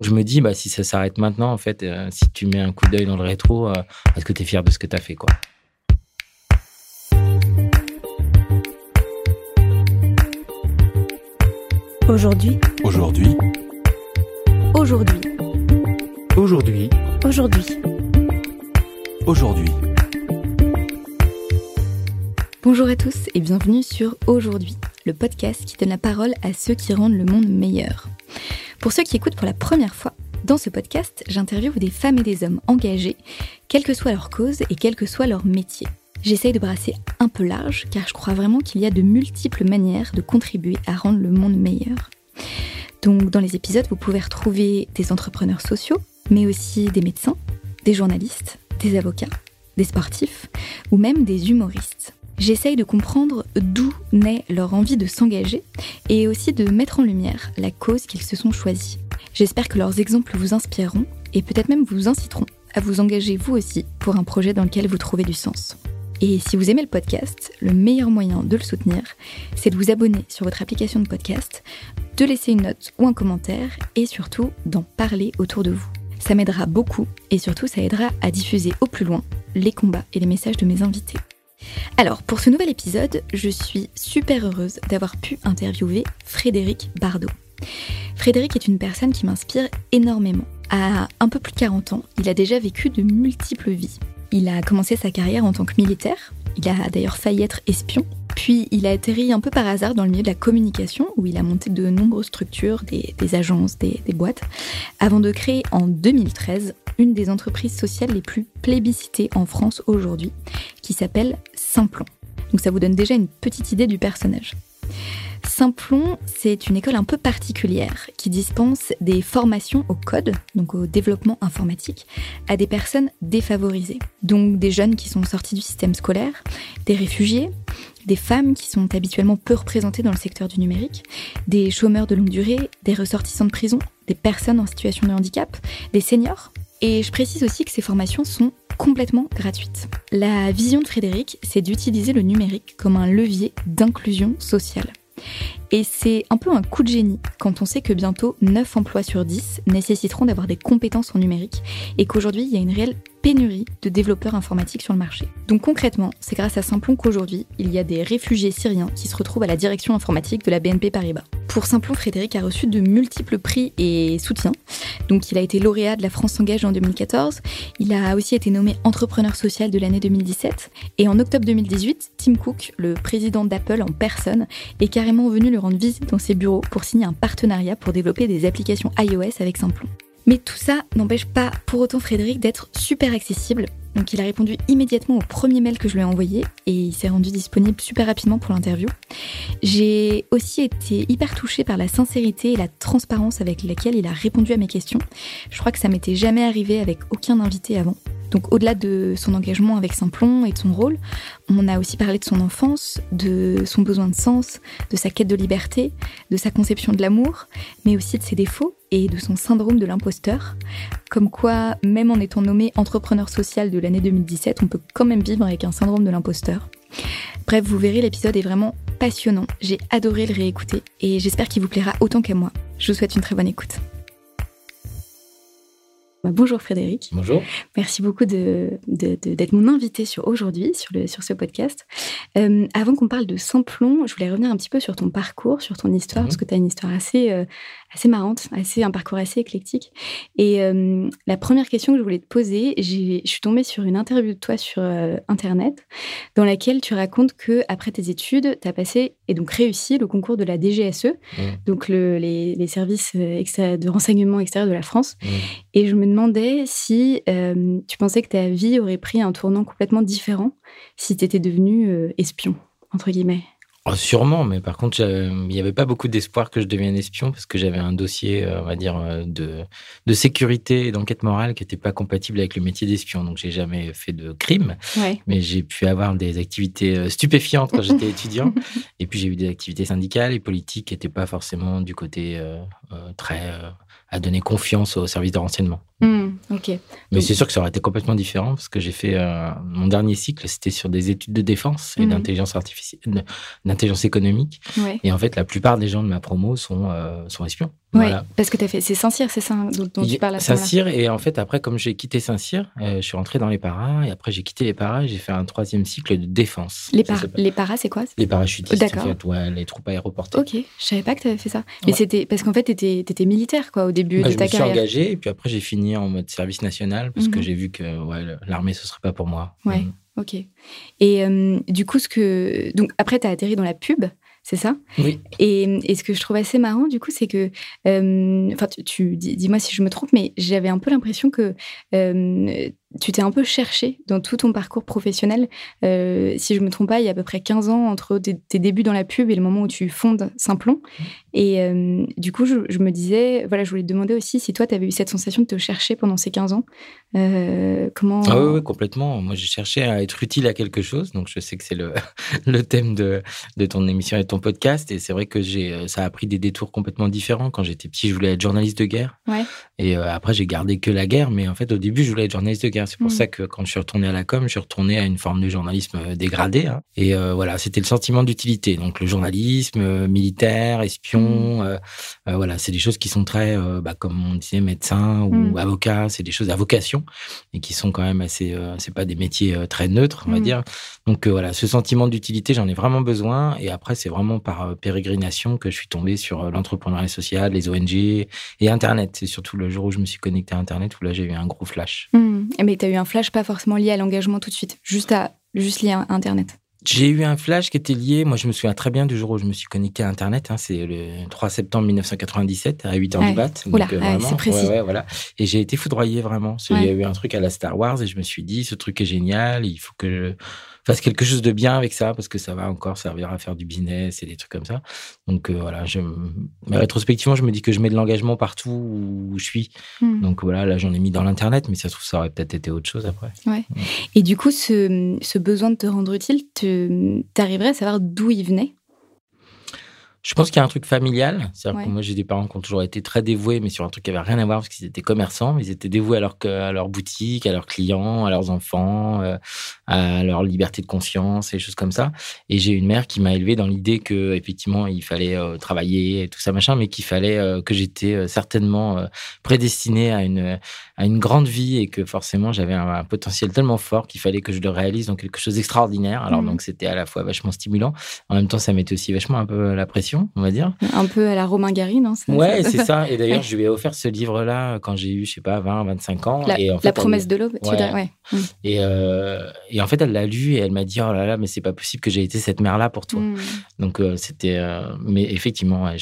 Je me dis, bah, si ça s'arrête maintenant, en fait, euh, si tu mets un coup d'œil dans le rétro, euh, est-ce que tu es fier de ce que tu as fait, quoi? Aujourd'hui. Aujourd'hui. Aujourd'hui. Aujourd'hui. Aujourd'hui. Aujourd'hui. Bonjour à tous et bienvenue sur Aujourd'hui, le podcast qui donne la parole à ceux qui rendent le monde meilleur. Pour ceux qui écoutent pour la première fois, dans ce podcast, j'interviewe des femmes et des hommes engagés, quelle que soit leur cause et quel que soit leur métier. J'essaye de brasser un peu large car je crois vraiment qu'il y a de multiples manières de contribuer à rendre le monde meilleur. Donc dans les épisodes, vous pouvez retrouver des entrepreneurs sociaux, mais aussi des médecins, des journalistes, des avocats, des sportifs ou même des humoristes. J'essaye de comprendre d'où naît leur envie de s'engager et aussi de mettre en lumière la cause qu'ils se sont choisis. J'espère que leurs exemples vous inspireront et peut-être même vous inciteront à vous engager vous aussi pour un projet dans lequel vous trouvez du sens. Et si vous aimez le podcast, le meilleur moyen de le soutenir, c'est de vous abonner sur votre application de podcast, de laisser une note ou un commentaire et surtout d'en parler autour de vous. Ça m'aidera beaucoup et surtout ça aidera à diffuser au plus loin les combats et les messages de mes invités. Alors, pour ce nouvel épisode, je suis super heureuse d'avoir pu interviewer Frédéric Bardot. Frédéric est une personne qui m'inspire énormément. À un peu plus de 40 ans, il a déjà vécu de multiples vies. Il a commencé sa carrière en tant que militaire, il a d'ailleurs failli être espion, puis il a atterri un peu par hasard dans le milieu de la communication, où il a monté de nombreuses structures, des, agences, des, des boîtes, avant de créer en 2013 une des entreprises sociales les plus plébiscitées en France aujourd'hui, qui s'appelle Simplon. Donc ça vous donne déjà une petite idée du personnage. Simplon, c'est une école un peu particulière qui dispense des formations au code, donc au développement informatique, à des personnes défavorisées. Donc des jeunes qui sont sortis du système scolaire, des réfugiés, des femmes qui sont habituellement peu représentées dans le secteur du numérique, des chômeurs de longue durée, des ressortissants de prison, des personnes en situation de handicap, des seniors. Et je précise aussi que ces formations sont complètement gratuites. La vision de Frédéric, c'est d'utiliser le numérique comme un levier d'inclusion sociale. Et c'est un peu un coup de génie quand on sait que bientôt 9 emplois sur 10 nécessiteront d'avoir des compétences en numérique et qu'aujourd'hui il y a une réelle pénurie de développeurs informatiques sur le marché. Donc concrètement, c'est grâce à Simplon qu'aujourd'hui, il y a des réfugiés syriens qui se retrouvent à la direction informatique de la BNP Paribas. Pour Simplon, Frédéric a reçu de multiples prix et soutiens. Donc il a été lauréat de la France s'engage en 2014, il a aussi été nommé entrepreneur social de l'année 2017 et en octobre 2018, Tim Cook, le président d'Apple en personne, est carrément venu lui rendre visite dans ses bureaux pour signer un partenariat pour développer des applications iOS avec Simplon. Mais tout ça n'empêche pas pour autant Frédéric d'être super accessible. Donc il a répondu immédiatement au premier mail que je lui ai envoyé et il s'est rendu disponible super rapidement pour l'interview. J'ai aussi été hyper touchée par la sincérité et la transparence avec laquelle il a répondu à mes questions. Je crois que ça m'était jamais arrivé avec aucun invité avant. Donc au-delà de son engagement avec Simplon et de son rôle, on a aussi parlé de son enfance, de son besoin de sens, de sa quête de liberté, de sa conception de l'amour, mais aussi de ses défauts et de son syndrome de l'imposteur. Comme quoi, même en étant nommé entrepreneur social de l'année 2017, on peut quand même vivre avec un syndrome de l'imposteur. Bref, vous verrez, l'épisode est vraiment passionnant. J'ai adoré le réécouter et j'espère qu'il vous plaira autant qu'à moi. Je vous souhaite une très bonne écoute. Bonjour Frédéric. Bonjour. Merci beaucoup d'être de, mon invité sur aujourd'hui, sur, sur ce podcast. Euh, avant qu'on parle de Simplon, je voulais revenir un petit peu sur ton parcours, sur ton histoire, mhm. parce que tu as une histoire assez, euh, assez marrante, assez, un parcours assez éclectique. Et euh, la première question que je voulais te poser, je suis tombée sur une interview de toi sur Internet, dans laquelle tu racontes que après tes études, tu as passé et donc réussi le concours de la DGSE, mhm. donc le, les, les, services de renseignement extérieur de la France. Mhm. Et je me demandais si euh, tu pensais que ta vie aurait pris un tournant complètement différent si tu étais devenu euh, espion, entre guillemets. Oh, sûrement, mais par contre, il n'y avait pas beaucoup d'espoir que je devienne espion parce que j'avais un dossier, euh, on va dire, de, de sécurité et d'enquête morale qui n'était pas compatible avec le métier d'espion. Donc, j'ai jamais fait de crime, mais j'ai pu avoir des activités stupéfiantes quand j'étais étudiant. Et puis, j'ai eu des activités syndicales et politiques qui n'étaient pas forcément du côté très à donner confiance au service de renseignement. Hmm, ok. Mais c'est sûr que ça aurait été complètement différent parce que j'ai fait euh, mon dernier cycle, c'était sur des études de défense et Mhm. d'intelligence artificielle, d'intelligence économique. Ouais. Et en fait, la plupart des gens de ma promo sont, euh, sont espions. Ouais, Voilà. parce que tu as fait. C'est Saint-Cyr, c'est ça hein, dont, dont tu parles à Saint-Cyr, et en fait, après, comme j'ai quitté Saint-Cyr, euh, je suis rentré dans les paras, et après, j'ai quitté les paras, j'ai fait un troisième cycle de défense. Les, par- les paras, c'est quoi les parachutistes, D'accord. en fait, ouais, les troupes aéroportées. Ok, je savais pas que tu avais fait ça. Mais c'était parce qu'en fait, tu étais, militaire quoi, au début Bah, de je ta me suis carrière. engagé, et puis après, j'ai fini en mode service national, parce que Mhm. j'ai vu que ouais, l'armée, ce serait pas pour moi. Ouais. Mhm. Ok. Et euh, du coup, ce que. Donc, après, tu as atterri dans la pub, c'est ça? Oui. et, et ce que je trouve assez marrant, du coup, c'est que. euh, Enfin, tu, tu- dis- dis-moi si je me trompe, mais j'avais un peu l'impression que euh, tu t'es un peu cherché dans tout ton parcours professionnel. Euh, si je me trompe pas, il y a à peu près 15 ans entre tes, tes débuts dans la pub et le moment où tu fondes Simplon. Et euh, du coup, je, je me disais, voilà, je voulais te demander aussi si toi, tu avais eu cette sensation de te chercher pendant ces 15 ans. Euh, comment. Ah oui, oui, complètement. Moi, j'ai cherché à être utile à quelque chose. Donc, je sais que c'est le, le thème de, de ton émission et de ton podcast. Et c'est vrai que j'ai, euh, ça a pris des détours complètement différents. Quand j'étais petit, je voulais être journaliste de guerre. Ouais. Et euh, après, j'ai gardé que la guerre. Mais en fait, au début, je voulais être journaliste de guerre. C'est pour Mm. ça que quand je suis retourné à la com, je suis retourné à une forme de journalisme dégradé. hein. Et voilà, c'était le sentiment d'utilité. Donc, le journalisme, militaire, espion, euh, euh, voilà, c'est des choses qui sont très, euh, bah, comme on disait, médecin ou Mm. avocat. C'est des choses à vocation et qui sont quand même assez. c'est pas des métiers très neutres, on va Mm. dire. Donc voilà, ce sentiment d'utilité, j'en ai vraiment besoin. Et après, c'est vraiment par pérégrination que je suis tombé sur l'entrepreneuriat social, les ONG et Internet. C'est surtout le jour où je me suis connecté à Internet où là, j'ai eu un gros flash. Mais tu as eu un flash pas forcément lié à l'engagement tout de suite, juste, à, juste lié à Internet. J'ai eu un flash qui était lié, moi je me souviens très bien du jour où je me suis connecté à Internet, hein, c'est le 3 septembre 1997 à 8h Ouais. du mat. Oula, ouais, c'est précis. ouais, ouais, voilà. Et j'ai été foudroyé vraiment. Il y a eu un truc à la Star Wars et je me suis dit, ce truc est génial, il faut que je fasse quelque chose de bien avec ça parce que ça va encore servir à faire du business et des trucs comme ça. Donc euh, voilà, je... mais rétrospectivement, je me dis que je mets de l'engagement partout où je suis. Hmm. Donc voilà, là j'en ai mis dans l'Internet, mais ça se trouve, ça aurait peut-être été autre chose après. Et du coup, ce, ce besoin de te rendre utile, tu arriverais à savoir d'où il venait? Je pense qu'il y a un truc familial. C'est-à-dire Ouais. que moi, j'ai des parents qui ont toujours été très dévoués, mais sur un truc qui avait rien à voir parce qu'ils étaient commerçants. Ils étaient dévoués à leur, à leur boutique, à leurs clients, à leurs enfants, euh, à leur liberté de conscience et choses comme ça. Et j'ai une mère qui m'a élevé dans l'idée que, effectivement, il fallait euh, travailler et tout ça, machin, mais qu'il fallait euh, que j'étais certainement prédestiné à une, à une grande vie et que forcément, j'avais un, un potentiel tellement fort qu'il fallait que je le réalise dans quelque chose d'extraordinaire. Alors, Mhm. donc, c'était à la fois vachement stimulant. En même temps, ça mettait aussi vachement un peu la pression, on va dire. Un peu à la Romain Gary, non Ouais, c'est ça. Et d'ailleurs, je lui ai offert ce livre-là quand j'ai eu, je sais pas, 20, 25 ans. La, et en la elle- promesse de l'aube, tu Ouais. dirais, ouais. Hmm. Et, euh, et en fait, elle l'a lu et elle m'a dit, oh là là, mais c'est pas possible que j'ai été cette mère-là pour toi. Hmm. Donc, euh, c'était. euh, mais effectivement, ouais,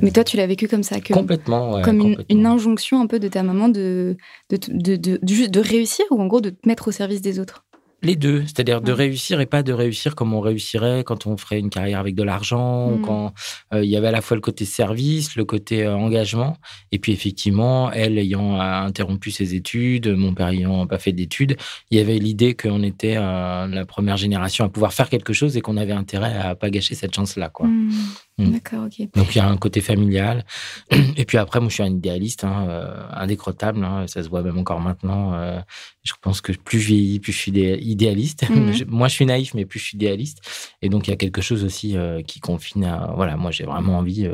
Mais toi, tu l'as vécu comme ça, que, complètement. ouais, comme une injonction un peu de ta maman de, de, de, juste de réussir ou en gros de te mettre au service des autres? Les deux, c'est-à-dire de réussir et pas de réussir comme on réussirait quand on ferait une carrière avec de l'argent, ou Mm. quand euh, il y avait à la fois le côté service, le côté euh, engagement, et puis effectivement, elle ayant euh, interrompu ses études, mon père ayant pas fait d'études, il y avait l'idée qu'on était euh, la première génération à pouvoir faire quelque chose et qu'on avait intérêt à pas gâcher cette chance-là, quoi. Hmm. Mm. D'accord, ok. Donc il y a un côté familial. Et puis après, moi, je suis un idéaliste, hein, euh, indécrottable. hein, ça se voit même encore maintenant. euh, je pense que plus je vieillis, plus je suis idé- idéaliste. Je- moi, je suis naïf, mais plus je suis idéaliste. Et donc il y a quelque chose aussi euh, qui confine à. Voilà, moi, j'ai vraiment envie.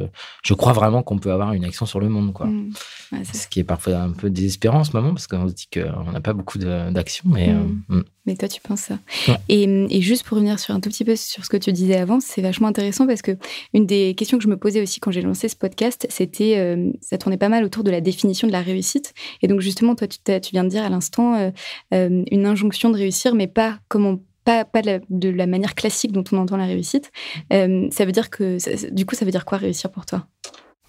je crois vraiment qu'on peut avoir une action sur le monde, quoi. Ouais, c'est Ce qui est parfois un peu désespérant en ce moment, parce qu'on se dit qu'on n'a pas beaucoup d'action. Mais mm. Mais toi, tu penses ça. Ouais. Et, et juste pour revenir sur un tout petit peu sur ce que tu disais avant, c'est vachement intéressant parce que une des questions que je me posais aussi quand j'ai lancé ce podcast, c'était, euh, ça tournait pas mal autour de la définition de la réussite. Et donc justement, toi, tu, viens de dire à l'instant euh, euh, une injonction de réussir, mais pas comme on pas, pas de, la, de la manière classique dont on entend la réussite. Ça veut dire que, ça- du coup, ça veut dire quoi réussir pour toi?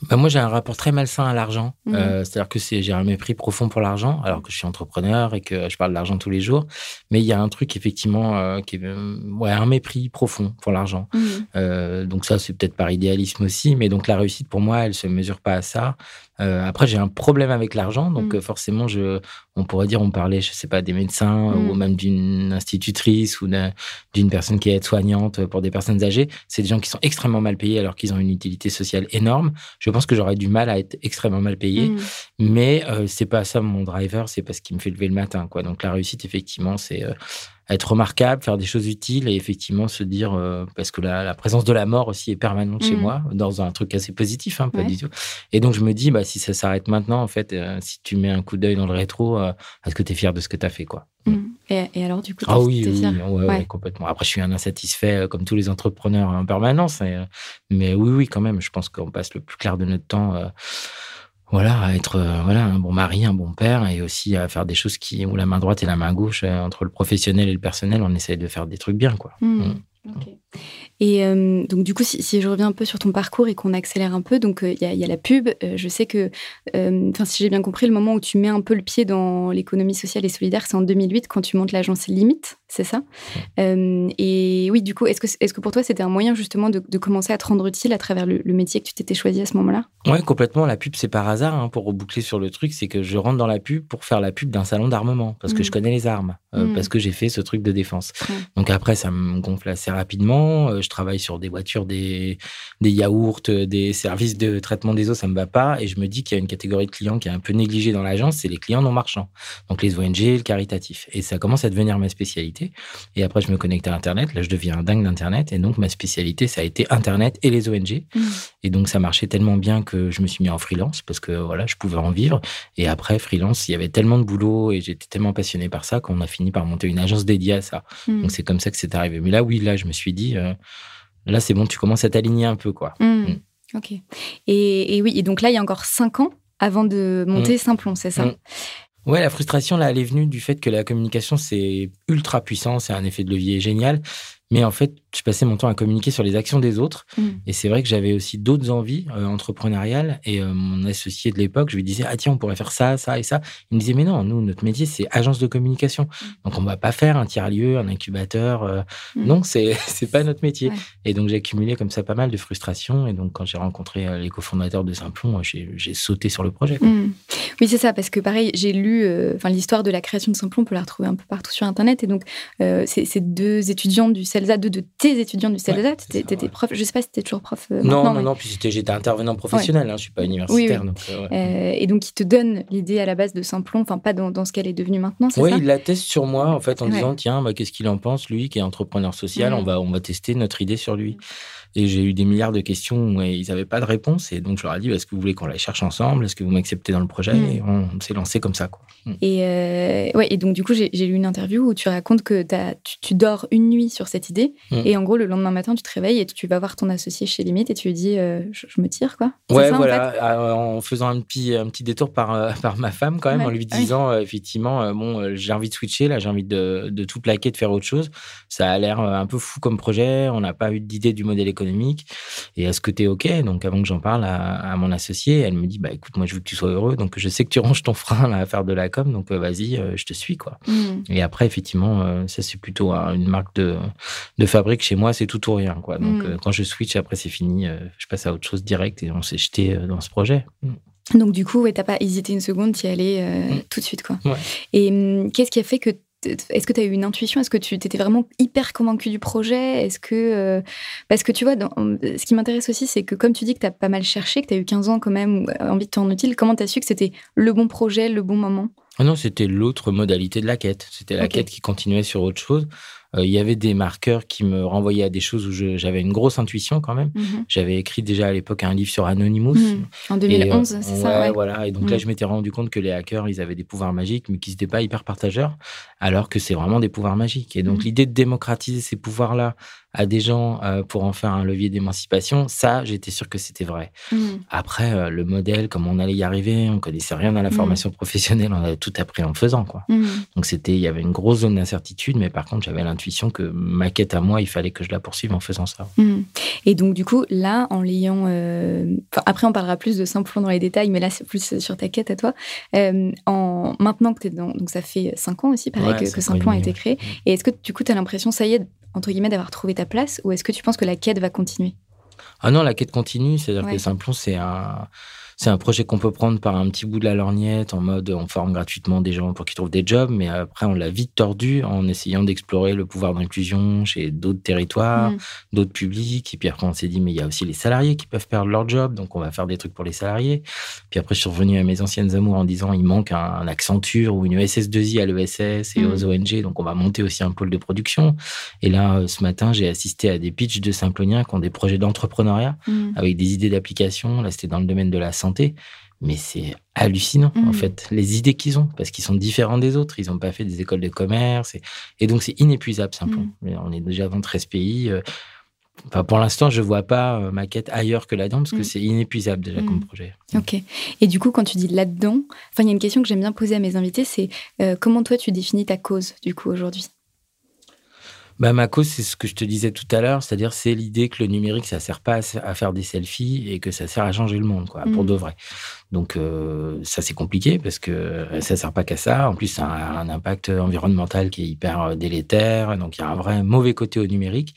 Bah, moi, j'ai un rapport très malsain à l'argent. Mhm. Euh, C'est-à-dire que j'ai un mépris profond pour l'argent, alors que je suis entrepreneur et que je parle d'argent tous les jours. Mais il y a un truc, effectivement, euh, qui est euh, ouais, un mépris profond pour l'argent. Euh, donc ça, c'est peut-être par idéalisme aussi. Mais donc la réussite, pour moi, elle se mesure pas à ça. Euh, après, j'ai un problème avec l'argent, donc Mm. euh, forcément, je, on pourrait dire, on parlait, je sais pas, des médecins ou même d'une institutrice ou d'un- d'une personne qui est aide-soignante pour des personnes âgées. C'est des gens qui sont extrêmement mal payés alors qu'ils ont une utilité sociale énorme. Je pense que j'aurais du mal à être extrêmement mal payé, Mm. mais euh, c'est pas ça mon driver, c'est pas ce qui me fait lever le matin, quoi. Donc la réussite, effectivement, c'est euh, être remarquable, faire des choses utiles et effectivement se dire, euh, parce que la, la présence de la mort aussi est permanente chez Mm. moi, dans un truc assez positif, hein, pas Ouais. du tout. Et donc je me dis, bah, si ça s'arrête maintenant, en fait, euh, si tu mets un coup d'œil dans le rétro, euh, est-ce que tu es fier de ce que tu as fait, quoi? Mm. Et, et alors, du coup, Ah oui, oui, oui, ouais, ouais, Ouais. complètement. Après, je suis un insatisfait, comme tous les entrepreneurs en permanence. et, mais oui, oui, quand même, je pense qu'on passe le plus clair de notre temps. Voilà, à être euh, voilà, un bon mari, un bon père, et aussi à faire des choses qui, où la main droite et la main gauche, euh, entre le professionnel et le personnel, on essaye de faire des trucs bien, quoi. Mm. Mm. Ok. Et euh, donc, du coup, si, si je reviens un peu sur ton parcours et qu'on accélère un peu, donc il y, a- il y a la pub. je sais que, enfin, si j'ai bien compris, le moment où tu mets un peu le pied dans l'économie sociale et solidaire, c'est en 2008 quand tu montes l'agence Limite, c'est ça Euh, Et oui, du coup, est-ce que, pour toi, c'était un moyen justement de, de commencer à te rendre utile à travers le, le métier que tu t'étais choisi à ce moment-là? Ouais, complètement. La pub, c'est par hasard, hein, pour reboucler sur le truc, c'est que je rentre dans la pub pour faire la pub d'un salon d'armement, parce que Mm. je connais les armes, euh, Mm. parce que j'ai fait ce truc de défense. Donc après, ça me gonfle assez rapidement. Euh, je travaille sur des voitures, des, des yaourts, des services de traitement des eaux, ça me va pas. Et je me dis qu'il y a une catégorie de clients qui est un peu négligée dans l'agence, c'est les clients non marchands. Donc les ONG, le caritatif. Et ça commence à devenir ma spécialité. Et après, je me connecte à Internet. Là, je deviens un dingue d'Internet. Et donc, ma spécialité, ça a été Internet et les ONG. Mm. Et donc, ça marchait tellement bien que je me suis mis en freelance parce que voilà, je pouvais en vivre. Et après, freelance, il y avait tellement de boulot et j'étais tellement passionné par ça qu'on a fini par monter une agence dédiée à ça. Mm. Donc, c'est comme ça que c'est arrivé. Mais là, oui, là, je me suis dit, euh, là, c'est bon, tu commences à t'aligner un peu, quoi. Mm. Ok. Et, et oui, et donc là, il y a encore cinq ans avant de monter Simplon, c'est ça? Ouais, la frustration, là, elle est venue du fait que la communication, c'est ultra puissant, c'est un effet de levier génial. Mais en fait, je passais mon temps à communiquer sur les actions des autres. Mm. Et c'est vrai que j'avais aussi d'autres envies euh, entrepreneuriales. Et euh, mon associé de l'époque, je lui disais, ah tiens, on pourrait faire ça, ça et ça. Il me disait, mais non, nous, notre métier, c'est agence de communication. Donc, on va pas faire un tiers-lieu, un incubateur. euh, Mm. Non, c'est c'est pas notre métier. Ouais. Et donc, j'ai accumulé comme ça pas mal de frustrations. Et donc, quand j'ai rencontré les cofondateurs de Simplon, j'ai sauté sur le projet. Mm. Oui, c'est ça, parce que pareil, j'ai lu enfin l'histoire de la création de Simplon, on peut la retrouver un peu partout sur Internet. Et donc, c'est c'est deux étudiants du CELSA, deux de tes étudiants du CELSA. Ouais, tu étais ouais. prof, je sais pas si tu toujours prof. euh, Non, non, mais- non. Puis j'étais- intervenant professionnel. Hein, je suis pas universitaire. donc, euh, ouais. Euh, et donc, ils te donnent l'idée à la base de Simplon, enfin, pas dans, dans ce qu'elle est devenue maintenant, c'est Oui, ça il la teste sur moi en fait en Ouais. disant tiens bah, qu'est-ce qu'il en pense lui qui est entrepreneur social Mhm. on va on va tester notre idée sur lui et j'ai eu des milliards de questions et ils n'avaient pas de réponse et donc je leur ai dit est-ce que vous voulez qu'on la cherche ensemble? Est-ce que vous m'acceptez dans le projet? Mhm. et on, s'est lancé comme ça quoi. Mhm. Et, euh, ouais, et donc, du coup, j'ai lu une interview où tu racontes que tu, tu dors une nuit sur cette idée. Mm. Et en gros, le lendemain matin, tu te réveilles et tu vas voir ton associé chez Limite et tu lui dis euh, je, je me tire, quoi. Ouais, ça, en voilà, fait? Euh, en faisant un petit, un petit détour par, euh, par ma femme quand même, Ouais, en lui ah oui. disant effectivement, bon, j'ai envie de switcher, là, j'ai envie de, de tout plaquer, de faire autre chose. Ça a l'air un peu fou comme projet, on n'a pas eu d'idée du modèle économique. Et est-ce que tu es OK Donc, avant que j'en parle à, à mon associé, elle me dit, bah écoute, moi, je veux que tu sois heureux, donc je sais que tu ranges ton frein là, à faire de la com, donc euh, vas-y, euh, je te suis, quoi. Mm. Et après, effectivement, euh, ça, c'est plutôt une marque de, de fabrique. Chez moi, c'est tout ou rien, quoi. Donc, Mm. euh, quand je switch, après, c'est fini, je passe à autre chose direct et on s'est jeté dans ce projet. Donc, du coup, ouais, t'as pas hésité une seconde, t'y allais euh, Mm. tout de suite, quoi. Ouais. Et hum, qu'est-ce qui a fait que. Est-ce que tu as eu une intuition? Est-ce que tu étais vraiment hyper convaincu du projet? Est-ce que. euh, Parce que tu vois, dans- ce qui m'intéresse aussi, c'est que comme tu dis que tu as pas mal cherché, que tu as eu 15 ans quand même, euh, envie de te rendre utile, comment tu as su que c'était le bon projet, le bon moment? Ah non, c'était l'autre modalité de la quête. C'était la quête qui continuait sur autre chose. Euh, Il y avait des marqueurs qui me renvoyaient à des choses où j'avais une grosse intuition quand même. Mhm. J'avais écrit déjà à l'époque un livre sur Anonymous. Mhm. En 2011, Et, euh, c'est ça ouais, voilà. Et donc là, Mm. je m'étais rendu compte que les hackers, ils avaient des pouvoirs magiques, mais qu'ils n'étaient pas hyper partageurs, alors que c'est vraiment des pouvoirs magiques. Et donc, l'idée de démocratiser ces pouvoirs-là à des gens euh, pour en faire un levier d'émancipation, ça, j'étais sûr que c'était vrai. Mhm. Après, euh, le modèle, comment on allait y arriver, on connaissait rien à la Mm. formation professionnelle, on avait tout appris en faisant, quoi. Mhm. Donc c'était, il y avait une grosse zone d'incertitude, mais par contre, j'avais l'intuition que ma quête à moi, il fallait que je la poursuive en faisant ça. Et donc, du coup, là, en l'ayant. euh, enfin, après, on parlera plus de Simplon dans les détails, mais là, c'est plus sur ta quête à toi. En... Maintenant que tu es dans. Donc, ça fait 5 ans aussi, pareil, Ouais, que, cinq que Simplon a été créé. Et est-ce que, du coup, tu as l'impression, ça y est, entre guillemets, d'avoir trouvé ta place Ou est-ce que tu penses que la quête va continuer? Ah non, la quête continue, c'est-à-dire Ouais. que Simplon, c'est un, c'est un projet qu'on peut prendre par un petit bout de la lorgnette, en mode on forme gratuitement des gens pour qu'ils trouvent des jobs, mais après on l'a vite tordu en essayant d'explorer le pouvoir d'inclusion chez d'autres territoires, Mm. d'autres publics. Et puis après on s'est dit mais il y a aussi les salariés qui peuvent perdre leur job, donc on va faire des trucs pour les salariés. Puis après je suis revenu à mes anciennes amours en disant il manque un, un Accenture ou une SS2I à l'ESS et Mm. aux ONG, donc on va monter aussi un pôle de production. Et là euh, ce matin j'ai assisté à des pitchs de Symploniens qui ont des projets d'entrepreneuriat Mm. avec des idées d'application. Là, c'était dans le domaine de la santé. Mais c'est hallucinant, en Mhm. fait, les idées qu'ils ont, parce qu'ils sont différents des autres. Ils n'ont pas fait des écoles de commerce. Et, et donc, c'est inépuisable, simplement. Mais On est déjà dans 13 pays. euh, Enfin, pour l'instant, je ne vois pas euh, ma quête ailleurs que là-dedans, parce que Mhm. c'est inépuisable déjà comme projet. Ok. Et du coup, quand tu dis là-dedans, enfin, il y a une question que j'aime bien poser à mes invités, c'est euh, comment toi tu définis ta cause du coup aujourd'hui? Bah, ma cause, c'est ce que je te disais tout à l'heure, c'est-à-dire c'est l'idée que le numérique, ça sert pas à, faire des selfies et que ça sert à changer le monde, quoi, pour Mhm. de vrai. Donc euh, ça, c'est compliqué parce que euh, ça sert pas qu'à ça. En plus, ça a un impact environnemental qui est hyper euh, délétère. Donc il y a un vrai mauvais côté au numérique.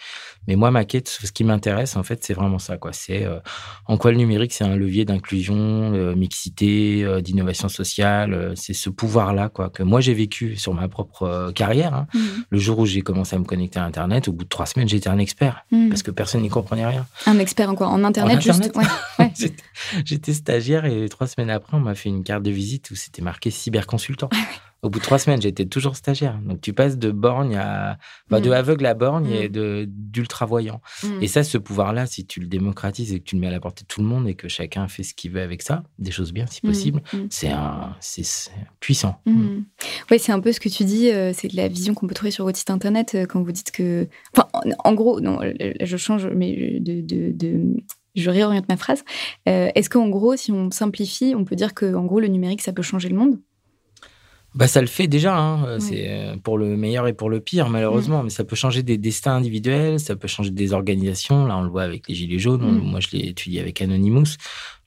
Mais moi, ma quête, ce qui m'intéresse, en fait, c'est vraiment ça, quoi. C'est euh, en quoi le numérique, c'est un levier d'inclusion, euh, mixité, euh, d'innovation sociale. euh, c'est ce pouvoir-là, quoi, que moi j'ai vécu sur ma propre carrière. hein. Le jour où j'ai commencé à me connecter à Internet, au bout de trois semaines, j'étais un expert Mm. parce que personne n'y comprenait rien. Un expert en quoi? En internet, En juste? Ouais. Ouais. J'étais- J'étais stagiaire et trois semaines après, on m'a fait une carte de visite où c'était marqué cyberconsultant. Au bout de trois semaines, j'étais toujours stagiaire. Donc tu passes de borgne à, enfin, de Mm. aveugle à borgne et Mm. de d'ultra voyant. Mm. Et ça, ce pouvoir-là, si tu le démocratises et que tu le mets à la portée de tout le monde et que chacun fait ce qu'il veut avec ça, des choses bien si possible, c'est un, c'est c'est puissant. Oui, c'est un peu ce que tu dis, euh, c'est de la vision qu'on peut trouver sur votre site internet euh, quand vous dites que. Enfin, en, en gros, non, euh, je change, mais de. de, de- Je réoriente ma phrase. Euh, Est-ce qu'en gros, si on simplifie, on peut dire que en gros, le numérique, ça peut changer le monde? Bah, ça le fait déjà, hein. Ouais. c'est euh, pour le meilleur et pour le pire, malheureusement, mais ça peut changer des destins individuels, ça peut changer des organisations. Là, on le voit avec les Gilets jaunes, on- Mm. moi je l'ai étudié avec Anonymous.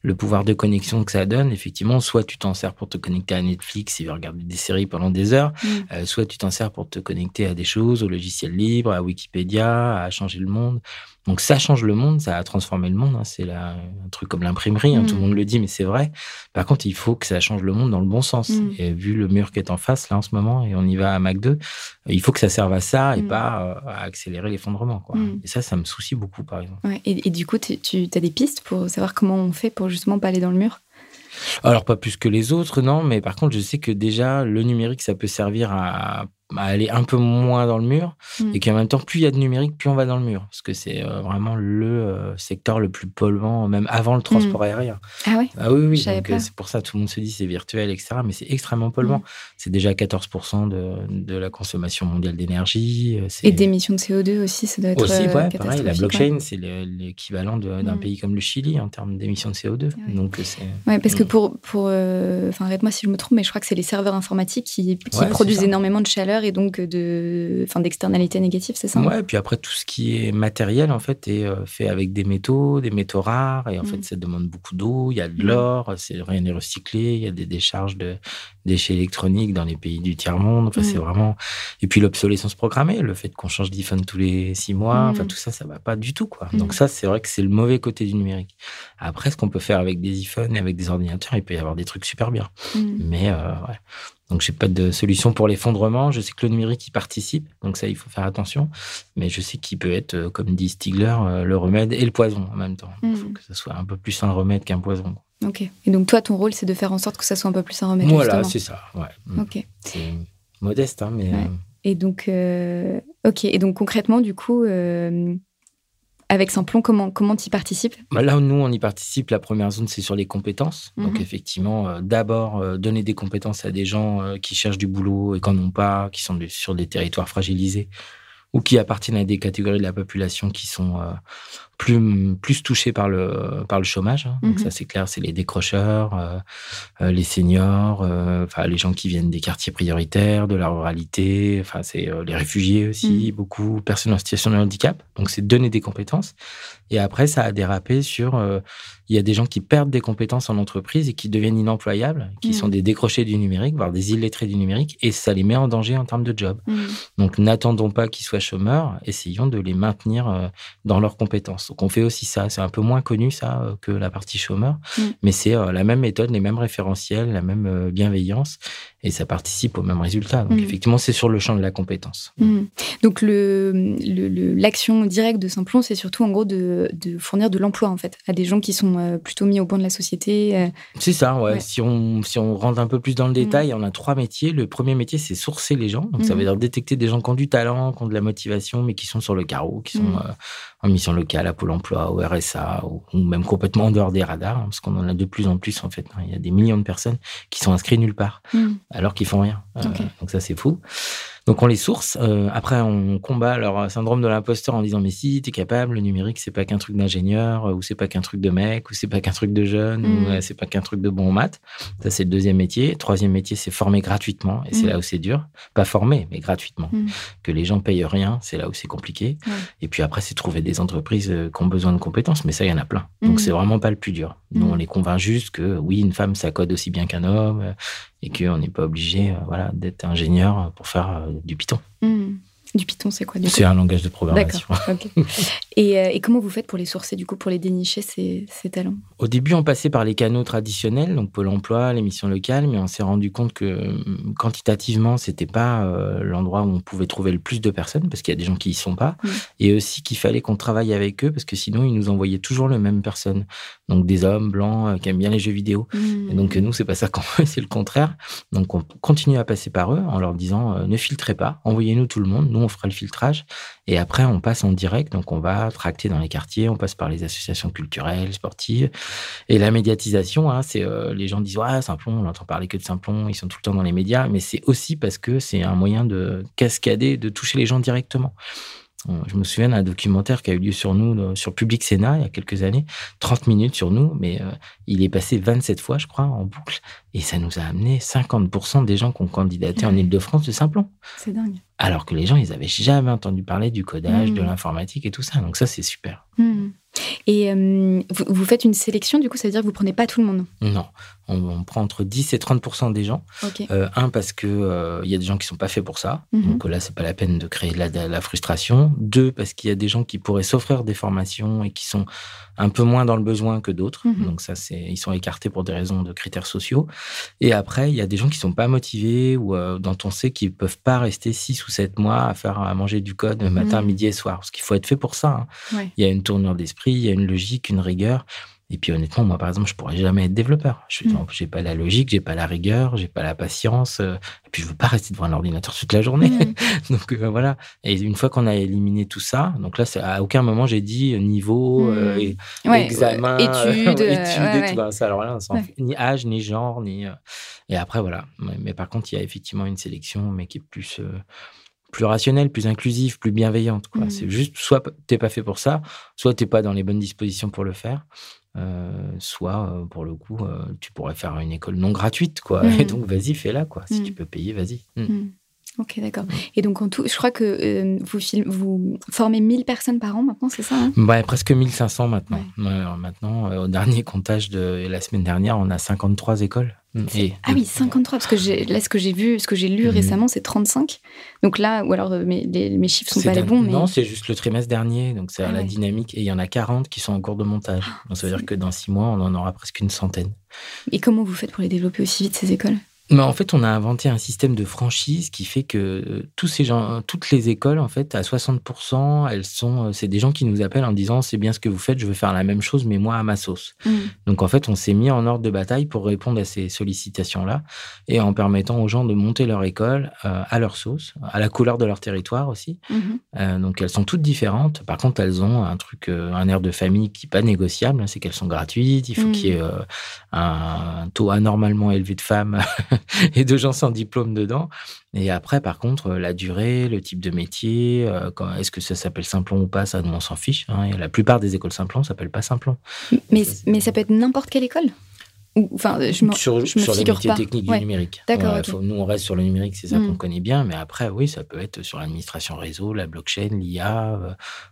Le pouvoir de connexion que ça donne, effectivement, soit tu t'en sers pour te connecter à Netflix et regarder des séries pendant des heures, Mm. euh, soit tu t'en sers pour te connecter à des choses, au logiciel libre, à Wikipédia, à changer le monde. Donc ça change le monde, ça a transformé le monde. hein. C'est là un truc comme l'imprimerie, hein, Mm. tout le monde le dit, mais c'est vrai. Par contre, il faut que ça change le monde dans le bon sens. Mm. Et vu le mur qui est en face là en ce moment, et on y va à Mac 2, il faut que ça serve à ça et Mm. pas euh, à accélérer l'effondrement. Mm. Et ça, ça me soucie beaucoup, par exemple. Ouais, et, et du coup, tu, tu as des pistes pour savoir comment on fait pour justement pas aller dans le mur? Alors, pas plus que les autres, non, mais par contre, je sais que déjà, le numérique, ça peut servir à, aller un peu moins dans le mur, Mm. et qu'en même temps, plus il y a de numérique, plus on va dans le mur, parce que c'est euh, vraiment le euh, secteur le plus polluant, même avant le transport aérien. Ah ouais? Ah oui, oui, donc euh, c'est pour ça tout le monde se dit c'est virtuel, etc. Mais c'est extrêmement polluant. Mm. C'est déjà 14% de, de la consommation mondiale d'énergie. Et d'émissions de CO2 aussi, ça doit être Aussi, ouais, pareil, la blockchain, c'est le- l'équivalent d'un Mm. pays comme le Chili en termes d'émissions de CO2. Ouais. Donc, c'est. Ouais, parce que Mm. pour, pour euh, enfin arrête-moi si je me trompe, mais je crois que c'est les serveurs informatiques qui, qui produisent énormément de chaleur et donc de, enfin d'externalités négatives, c'est ça hein? Ouais, puis après, tout ce qui est matériel, en fait, est euh, fait avec des métaux, des métaux rares, et en fait, ça demande beaucoup d'eau. Il y a de Mm. l'or, c'est rien n'est recyclé, il y a des décharges de déchets électroniques dans les pays du tiers-monde. Enfin, c'est vraiment. Et puis, l'obsolescence programmée, le fait qu'on change d'iPhone tous les six mois, enfin, tout ça, ça va pas du tout, quoi. Donc, ça, c'est vrai que c'est le mauvais côté du numérique. Après, ce qu'on peut faire avec des iPhones et avec des ordinateurs, il peut y avoir des trucs super bien. Mais euh, ouais. Donc, j'ai pas de solution pour l'effondrement. Je sais que le numérique y participe, donc ça, il faut faire attention. Mais je sais qu'il peut être, euh, comme dit Stigler, euh, le remède et le poison en même temps. Il faut que ce soit un peu plus un remède qu'un poison. Ok. Et donc toi, ton rôle, c'est de faire en sorte que ça soit un peu plus un remède. voilà, c'est ça. Ouais. Mm. Ok. C'est modeste, hein, mais Ouais. euh, Et donc, euh, ok. Et donc concrètement, du coup, euh, avec Simplon, comment comment tu participes? Bah, là où nous, on y participe, la première zone, c'est sur les compétences. Donc, Mhm. effectivement, euh, d'abord, euh, donner des compétences à des gens euh, qui cherchent du boulot et qui n'en ont pas, qui sont sur des territoires fragilisés ou qui appartiennent à des catégories de la population qui sont plus, plus touchées par le, par le chômage. hein. Donc, Mhm. ça, c'est clair, c'est les décrocheurs, euh, euh, les seniors, euh, enfin, les gens qui viennent des quartiers prioritaires, de la ruralité, enfin, c'est les réfugiés aussi, beaucoup, personnes en situation de handicap. Donc, c'est donner des compétences. Et après, ça a dérapé sur. il y a des gens qui perdent des compétences en entreprise et qui deviennent inemployables, qui Mhm. sont des décrochés du numérique, voire des illettrés du numérique, et ça les met en danger en termes de job. Donc, n'attendons pas qu'ils soient chômeurs, essayons de les maintenir dans leurs compétences. Donc on fait aussi ça. C'est un peu moins connu ça euh, que la partie chômeur, Mm. mais c'est euh, la même méthode, les mêmes référentiels, la même euh, bienveillance, et ça participe au même résultat. Donc Mm. effectivement, c'est sur le champ de la compétence. Mhm. Donc le le- le- l'action directe de Simplon, c'est surtout en gros de, de fournir de l'emploi en fait à des gens qui sont plutôt mis au banc de la société. C'est ça, ouais. Ouais. Si, on, si on rentre un peu plus dans le détail, on a trois métiers. Le premier métier, c'est sourcer les gens. Donc, ça veut dire détecter des gens qui ont du talent, qui ont de la motivation, mais qui sont sur le carreau, qui sont euh, en mission locale à Pôle emploi, au RSA, ou, ou même complètement en dehors des radars, hein, parce qu'on en a de plus en plus, en fait. hein. Il y a des millions de personnes qui sont inscrites nulle part, Mhm. alors qu'ils font rien. Euh, donc, ça, c'est fou. Donc on les source. Euh, après, on combat leur syndrome de l'imposteur en disant mais si t'es capable, le numérique c'est pas qu'un truc d'ingénieur, euh, ou c'est pas qu'un truc de mec, ou c'est pas qu'un truc de jeune, Mm. ou euh, c'est pas qu'un truc de bon en maths. Ça c'est le deuxième métier. Troisième métier c'est former gratuitement, et c'est Mm. là où c'est dur. Pas former, mais gratuitement. Mm. Que les gens payent rien, c'est là où c'est compliqué. Et puis après c'est trouver des entreprises euh, qui ont besoin de compétences, mais ça il y en a plein. Donc Mm. c'est vraiment pas le plus dur. Nous Mm. on les convainc juste que oui une femme ça code aussi bien qu'un homme. Et qu'on n'est pas obligé euh, voilà, d'être ingénieur pour faire euh, du Python. Mhm. Du Python, c'est quoi C'est un langage de programmation. D'accord. ok. Et, euh, et comment vous faites pour les sourcer du coup, pour les dénicher ces, ces talents? Au début, on passait par les canaux traditionnels, donc Pôle emploi, les missions locales, mais on s'est rendu compte que hum, quantitativement, c'était pas euh, l'endroit où on pouvait trouver le plus de personnes, parce qu'il y a des gens qui y sont pas, Mm. et aussi qu'il fallait qu'on travaille avec eux, parce que sinon, ils nous envoyaient toujours les mêmes personnes. Donc des hommes blancs euh, qui aiment bien les jeux vidéo. Et donc euh, nous, c'est pas ça qu'on veut, c'est le contraire. Donc on continue à passer par eux en leur disant euh, ne filtrez pas, envoyez-nous tout le monde, nous on fera le filtrage. Et après, on passe en direct, donc on va tracter dans les quartiers, on passe par les associations culturelles, sportives. Et la médiatisation, hein, c'est euh, les gens disent ouais Simplon, on entend parler que de Simplon, ils sont tout le temps dans les médias, mais c'est aussi parce que c'est un moyen de cascader, de toucher les gens directement. Euh, Je me souviens d'un documentaire qui a eu lieu sur nous, euh, sur Public Sénat, il y a quelques années, 30 minutes sur nous, mais euh, il est passé 27 fois, je crois, en boucle. Et ça nous a amené 50% des gens qui ont candidaté en. Ile-de-France de Simplon. C'est dingue. Alors que les gens, ils avaient jamais entendu parler du codage, de l'informatique et tout ça. Donc ça, c'est super. Mhm. Et euh, vous, vous faites une sélection, du coup, ça veut dire que vous prenez pas tout le monde? Non, on, on prend entre 10 et 30% des gens. Euh, un, parce que euh, y a des gens qui sont pas faits pour ça. Mhm. Donc là, c'est pas la peine de créer de la, de la frustration. Deux, parce qu'il y a des gens qui pourraient s'offrir des formations et qui sont un peu moins dans le besoin que d'autres. Mhm. Donc ça, c'est ils sont écartés pour des raisons de critères sociaux. Et après, il y a des gens qui sont pas motivés ou euh, dont on sait qu'ils peuvent pas rester 6 ou 7 mois à faire à manger du code matin, Mhm. midi et soir. Parce qu'il faut être fait pour ça. hein. Ouais. Il y a une tournure d'esprit, il y a une logique, une rigueur. Et puis honnêtement, moi par exemple, je pourrais jamais être développeur. Je Mm. j'ai pas la logique, j'ai pas la rigueur, j'ai pas la patience. euh, et puis je veux pas rester devant un ordinateur toute la journée. Mhm. donc euh, voilà. Et une fois qu'on a éliminé tout ça, donc là, à aucun moment j'ai dit euh, niveau, Mm. euh, Ouais, examen, études, études ouais, et tout. Ben, ça, alors là, on ni âge, ni genre, ni. Et après voilà. Mais, mais par contre, il y a effectivement une sélection, mais qui est plus. Plus rationnelle, plus inclusive, plus bienveillante. quoi. Mm. C'est juste, soit t'es pas fait pour ça, soit t'es pas dans les bonnes dispositions pour le faire, euh, soit euh, pour le coup, euh, tu pourrais faire une école non gratuite, quoi. Et donc vas-y, fais-la, quoi. Si Mm. tu peux payer, vas-y. Ok, d'accord. Et donc, en tout, je crois que euh, vous, film- vous formez 1000 personnes par an maintenant, c'est ça hein? Ouais, presque 1500 maintenant. Ouais, maintenant, euh, au dernier comptage de la semaine dernière, on a 53 écoles. Et, Ah oui, 53, parce que là, ce que j'ai vu, ce que j'ai lu Mhm. récemment, c'est 35. Donc là, ou alors euh, mes, les- mes chiffres sont pas les bons, mais. Non, c'est juste le trimestre dernier, donc c'est Ah la ouais. dynamique. Et il y en a 40 qui sont en cours de montage. Donc ça veut dire que dans six mois, on en aura presque une centaine. Et comment vous faites pour les développer aussi vite, ces écoles? Mais en fait, on a inventé un système de franchise qui fait que euh, tous ces gens, toutes les écoles, en fait, à 60%, elles sont, euh, c'est des gens qui nous appellent en disant c'est bien ce que vous faites, je veux faire la même chose, mais moi à ma sauce. Donc en fait, on s'est mis en ordre de bataille pour répondre à ces sollicitations-là et en permettant aux gens de monter leur école euh, à leur sauce, à la couleur de leur territoire aussi. Euh, donc elles sont toutes différentes. Par contre, elles ont un truc, euh, un air de famille qui n'est pas négociable. hein, c'est qu'elles sont gratuites. Il faut Mm. qu'il y ait un taux anormalement élevé de femmes et de gens sans diplôme dedans. Et après, par contre, euh, la durée, le type de métier, euh, est-ce que ça s'appelle Simplon ou pas, ça, nous, on s'en fiche. hein. Et la plupart des écoles Simplon s'appellent pas Simplon. Mais, mais ça peut être n'importe quelle école? Enfin, je me, sur, je me sur les métiers pas. techniques Ouais. du numérique. D'accord, nous, on reste sur le numérique, c'est ça Mm. qu'on connaît bien. Mais après, oui, ça peut être sur l'administration réseau, la blockchain, l'IA, euh,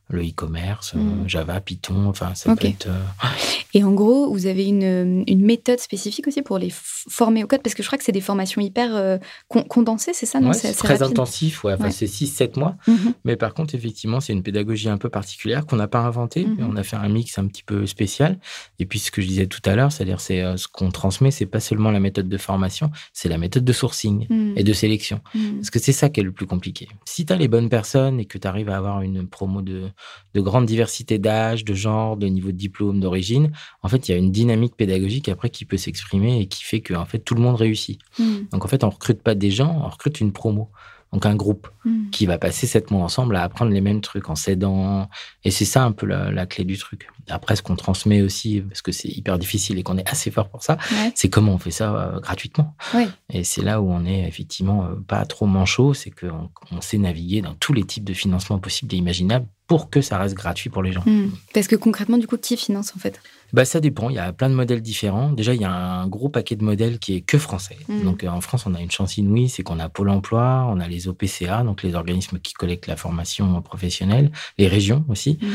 le e-commerce, euh, Mm. Java, Python. Enfin, ça peut être. euh, Et en gros, vous avez une, une méthode spécifique aussi pour les former au code? Parce que je crois que c'est des formations hyper euh, con- condensées, c'est ça non? Ouais, C'est très rapide. intensif. Ouais, Enfin, Ouais. C'est 6-7 mois. Mhm. Mais par contre, effectivement, c'est une pédagogie un peu particulière qu'on n'a pas inventée. Mhm. On a fait un mix un petit peu spécial. Et puis, ce que je disais tout à l'heure, c'est-à-dire, c'est euh, ce qu'on transmet, c'est pas seulement la méthode de formation, c'est la méthode de sourcing Mhm. et de sélection. Mhm. Parce que c'est ça qui est le plus compliqué. Si tu as les bonnes personnes et que tu arrives à avoir une promo de, de grande diversité d'âge, de genre, de niveau de diplôme, d'origine, en fait, il y a une dynamique pédagogique après qui peut s'exprimer et qui fait que en fait, tout le monde réussit. Mhm. Donc, en fait, on recrute pas des gens, on recrute une promo. Donc, un groupe Mhm. qui va passer sept mois ensemble à apprendre les mêmes trucs en s'aidant. Et c'est ça un peu la, la clé du truc. Après, ce qu'on transmet aussi, parce que c'est hyper difficile et qu'on est assez fort pour ça, Ouais. c'est comment on fait ça euh, gratuitement. Ouais. Et c'est là où on est effectivement euh, pas trop manchot, c'est qu'on on sait naviguer dans tous les types de financement possibles et imaginables pour que ça reste gratuit pour les gens. Mhm. Parce que concrètement, du coup, qui finance en fait? Bah, ça dépend, il y a plein de modèles différents. Déjà, il y a un gros paquet de modèles qui est que français. Mhm. Donc euh, en France, on a une chance inouïe, c'est qu'on a Pôle emploi, on a les OPCA, donc les organismes qui collectent la formation professionnelle, les régions aussi, Mhm.